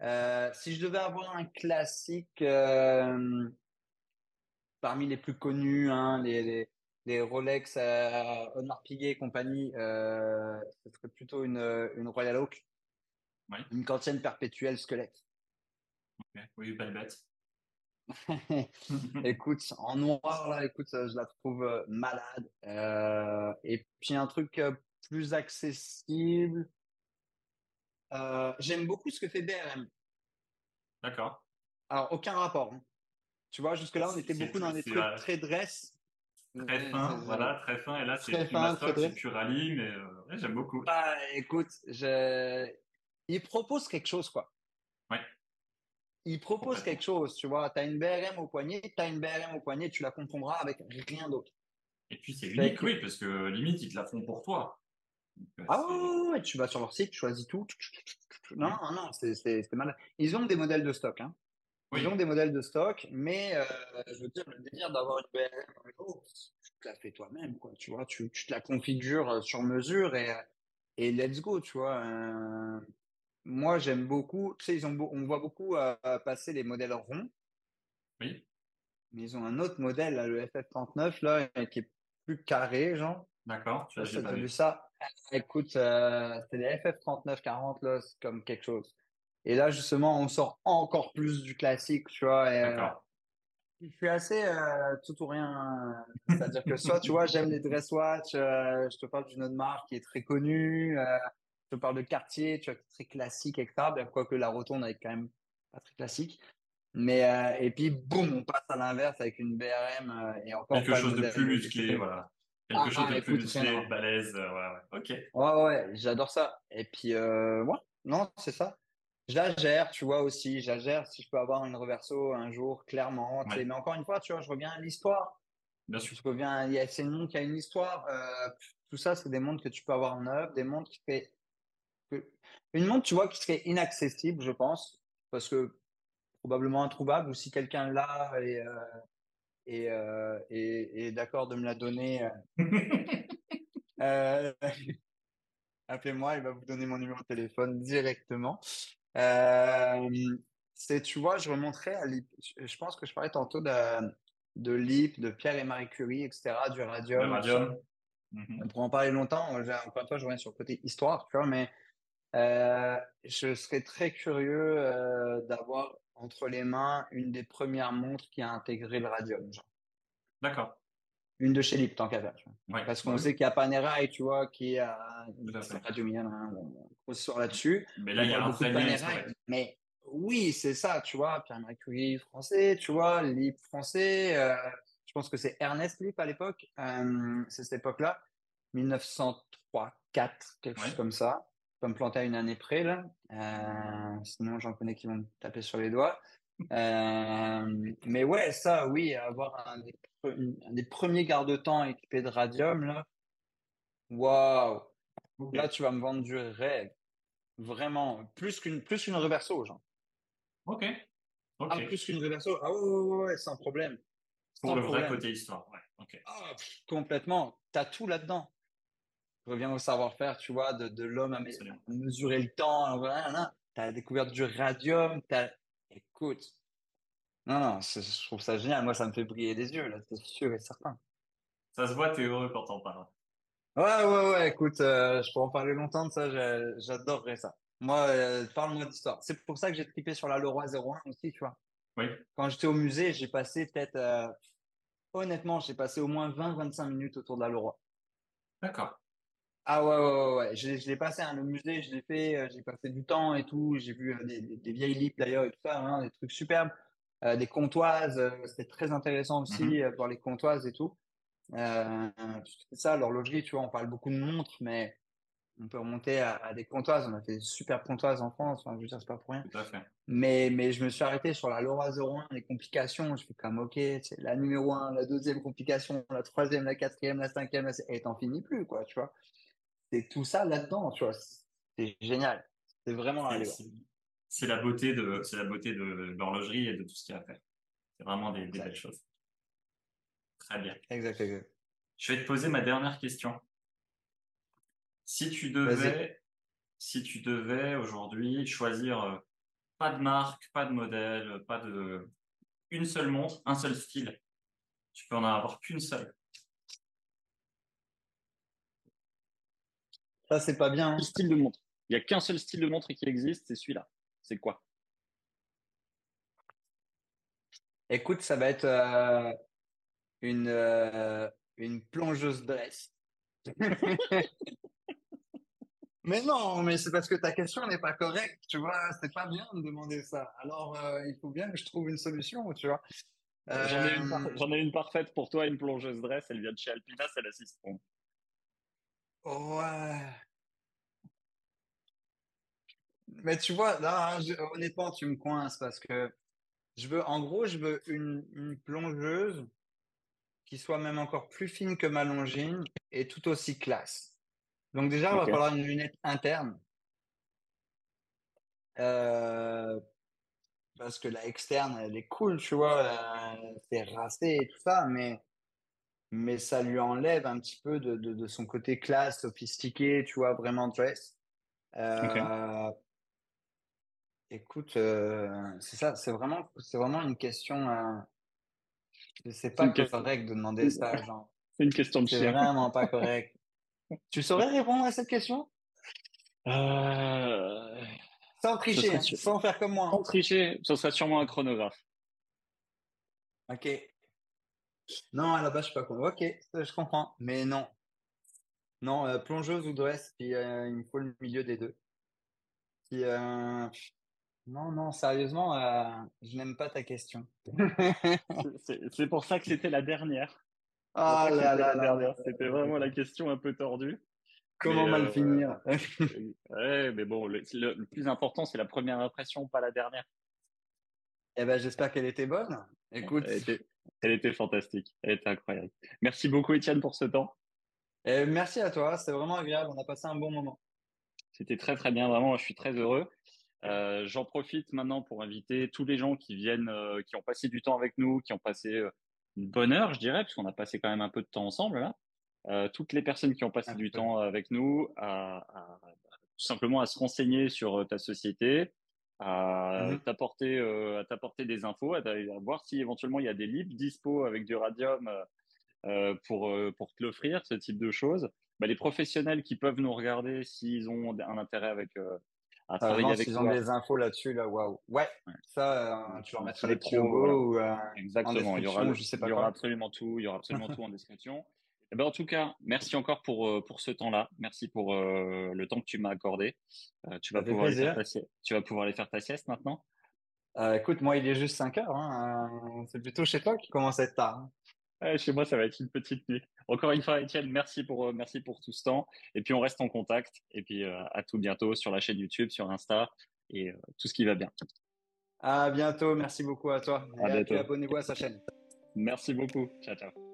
Euh, si je devais avoir un classique euh, parmi les plus connus, hein, les, les, les, Rolex euh, Honor Piguet et compagnie, euh, ce serait plutôt une, une Royal Oak. Oui. Une kantienne perpétuelle squelette. Oui, belle bête. écoute, en noir, là, écoute, je la trouve malade. Euh, et puis un truc plus accessible. Euh, j'aime beaucoup ce que fait BRM. D'accord. Alors, aucun rapport. Hein. Tu vois, jusque-là, on était beaucoup dans des trucs très dress. Très fin, voilà, très fin. Et là, c'est plus mastoc, c'est plus rallye, mais euh, j'aime beaucoup. Bah, écoute, je... il propose quelque chose, quoi. Ouais. Il propose quelque chose, tu vois. Tu as une BRM au poignet, tu as une BRM au poignet, tu la confondras avec rien d'autre. Et puis, c'est unique, oui, parce que limite, ils te la font pour toi. Ah ouais, tu vas sur leur site, tu choisis tout. Non, non, c'est mal. Ils ont des modèles de stock. Hein. Ils ont des modèles de stock, mais euh, je veux dire, le délire d'avoir une BRM, tu te la fais toi-même, quoi. Tu vois, tu, tu, te la configures euh, sur mesure et, et let's go, tu vois. Euh, moi, j'aime beaucoup. Tu sais, ils ont, on voit beaucoup passer les modèles ronds. Oui. Mais ils ont un autre modèle, le FF39, là, qui est plus carré, genre. D'accord, tu as, vu ça. Écoute, euh, c'est les FF3940, là, c'est comme quelque chose. Et là, justement, on sort encore plus du classique, tu vois. Euh, je suis assez euh, tout ou rien. C'est-à-dire que soit, tu vois, j'aime les dress watch, je te parle d'une autre marque qui est très connue, je te parle de quartier, tu vois, très classique, etc. Bien, quoique la rotonde est quand même pas très classique. Mais, et puis, boum, on passe à l'inverse avec une BRM et encore Quelque chose de plus musclé, voilà. Quelque ah, chose de plus musclé, balèze, ouais, ouais, ok. Ouais, ouais, j'adore ça. Et puis, euh, ouais, non, c'est ça. Je la gère, tu vois, aussi. Je la gère si je peux avoir une reverso un jour, clairement. Mais encore une fois, tu vois, je reviens à l'histoire. Bien sûr. Je reviens, c'est une montre qui a une histoire. Euh, tout ça, c'est des montres que tu peux avoir en œuvre, des montres qui fait. Une montre, tu vois, qui serait inaccessible, je pense, parce que probablement introuvable, ou si quelqu'un l'a et, euh, et, euh, et, et d'accord de me la donner. Euh Appelez-moi, il va vous donner mon numéro de téléphone directement. Euh, c'est, tu vois, je remonterai à l'IP. Je pense que je parlais tantôt de, de l'IP, de Pierre et Marie Curie, etc., du radium. Le radium. Mhm. On pourrait en parler longtemps. Encore une fois, je reviens sur le côté histoire, tu vois, mais euh, je serais très curieux euh, d'avoir entre les mains une des premières montres qui a intégré le radium. D'accord. Une de chez Lip, tant qu'à faire. Parce qu'on sait qu'il y a Panerai, tu vois, qui a radium, hein, on sort là-dessus. Mais là, il y a un vrai Mais oui, c'est ça, tu vois, Pierre Mercury français, tu vois, Lip français. Euh, je pense que c'est Ernest Lip à l'époque. c'est cette époque-là. 1903, 4, quelque chose comme ça me planter à une année près, là. Euh, sinon, j'en connais qui vont me taper sur les doigts. Euh, mais ouais, ça, oui, avoir un des, premiers garde-temps équipés de radium, là. Waouh! Là, tu vas me vendre du rêve. Vraiment. Plus qu'une plus qu'une reverso, genre. Ok. Ah, plus qu'une reverso. Ah ouais, ouais, sans problème. Pour le vrai côté histoire, ouais. Ah, complètement. Tu as tout là-dedans revient au savoir-faire, tu vois, de, de l'homme à mesurer le temps. Tu as découvert du radium, Écoute. Non, non, je trouve ça génial. Moi, ça me fait briller des yeux, là, c'est sûr et certain. Ça se voit, tu es heureux quand on parle. Ouais, ouais, ouais, écoute, euh, je pourrais en parler longtemps de ça, j'adorerais ça. Moi, euh, parle-moi d'histoire. C'est pour ça que j'ai trippé sur la Leroy 01 aussi, tu vois. Oui. Quand j'étais au musée, j'ai passé peut-être, euh, honnêtement, j'ai passé au moins 20-25 minutes autour de la Leroy. D'accord. Ah ouais, ouais, ouais, Je, l'ai passé, hein, le musée, je l'ai fait, euh, j'ai passé du temps et tout. J'ai vu euh, des, des, vieilles lips d'ailleurs et tout ça, hein, des trucs superbes. Euh, des comptoises, c'était très intéressant aussi mmh pour les comptoises et tout. c'est ça, l'horlogerie, tu vois, on parle beaucoup de montres, mais on peut remonter à, des comptoises. On a fait des super comptoises en France, enfin, je veux dire, c'est pas pour rien. Tout à fait. Mais, mais je me suis arrêté sur la Laura 01, les complications. Je fais comme, ok, c'est la numéro 1, la deuxième complication, la troisième, la quatrième, la cinquième, la... et t'en finis plus, quoi, tu vois c'est tout ça là-dedans, tu vois. C'est génial. C'est vraiment C'est la beauté de, c'est la beauté de l'horlogerie et de tout ce qu'il y a à faire. C'est vraiment des, belles choses. Très bien. Exact, Je vais te poser ma dernière question. Si tu devais, si tu devais aujourd'hui choisir euh, pas de marque, pas de modèle, pas de une seule montre, un seul style, tu peux en avoir qu'une seule. Ça, c'est pas bien. Hein. Style de montre? Il n'y a qu'un seul style de montre qui existe, c'est celui-là. C'est quoi? Écoute, ça va être euh, une, euh, une plongeuse dress. mais non, mais c'est parce que ta question n'est pas correcte, tu vois. C'est pas bien de demander ça. Alors, euh, il faut bien que je trouve une solution, tu vois. J'en ai, une parfaite pour toi, une plongeuse dress. Elle vient de chez Alpina, c'est la Sistron. Ouais. Mais tu vois, là, honnêtement, tu me coinces parce que je veux, en gros, je veux une, plongeuse qui soit même encore plus fine que ma longine et tout aussi classe. Donc déjà, il va falloir une lunette interne. Euh, parce que la externe, elle est cool, tu vois, c'est racé et tout ça, mais mais ça lui enlève un petit peu de, de, son côté classe, sophistiqué, tu vois, vraiment dress. Euh, écoute, euh, c'est ça, c'est vraiment, c'est vraiment une question. Euh, c'est pas correct de demander ça à C'est une question de C'est vraiment pas correct. tu saurais répondre à cette question? Euh, Sans tricher, sans faire comme moi. Sans tricher, ce serait sûrement un chronographe. Ok. Non, à la base, je suis pas con. Ok, je comprends. Mais non. Non, euh, plongeuse ou dress, puis, euh, il me faut le milieu des deux. Euh, non, non, sérieusement, je n'aime pas ta question. C'est pour ça que c'était la dernière. Ah là là, là, C'était vraiment la question un peu tordue. Comment mal finir? Ouais, mais bon, le, le plus important, c'est la première impression, pas la dernière. Eh ben, j'espère qu'elle était bonne. Écoute. Elle était, fantastique. Elle était incroyable. Merci beaucoup, Étienne, pour ce temps. Et merci à toi. C'était vraiment agréable. On a passé un bon moment. C'était très, très bien. Vraiment, je suis très heureux. Euh, j'en profite maintenant pour inviter tous les gens qui viennent, euh, qui ont passé du temps avec nous, qui ont passé euh, une bonne heure, je dirais, parce qu'on a passé quand même un peu de temps ensemble là. toutes les personnes qui ont passé du temps avec nous, à, tout simplement à se renseigner sur ta société, à mhm. t'apporter à t'apporter des infos, à, voir si éventuellement il y a des livres dispo avec du radium pour pour te l'offrir, ce type de choses. Bah, les professionnels qui peuvent nous regarder s'ils ont un intérêt avec à travailler avec S'ils ont des infos là-dessus, là, waouh. Ouais, ça, tu leur mettras des pros ou Exactement, il y aura, je sais pas il y aura absolument tout, il y aura absolument tout en description. Eh ben, en tout cas, merci encore pour, euh, pour ce temps-là. Merci pour euh, le temps que tu m'as accordé. Euh, tu, vas pouvoir aller faire ta tu vas pouvoir aller faire ta sieste maintenant Écoute, moi, il est juste 5 heures. Hein. C'est plutôt chez toi qui commence à être tard. Hein. chez moi, ça va être une petite nuit. Encore une fois, Étienne, merci pour, merci pour tout ce temps. Et puis, on reste en contact. Et puis, à tout bientôt sur la chaîne YouTube, sur Insta et tout ce qui va bien. À bientôt. Merci beaucoup à toi. et abonnez-vous à sa chaîne. Merci beaucoup. Ciao, ciao.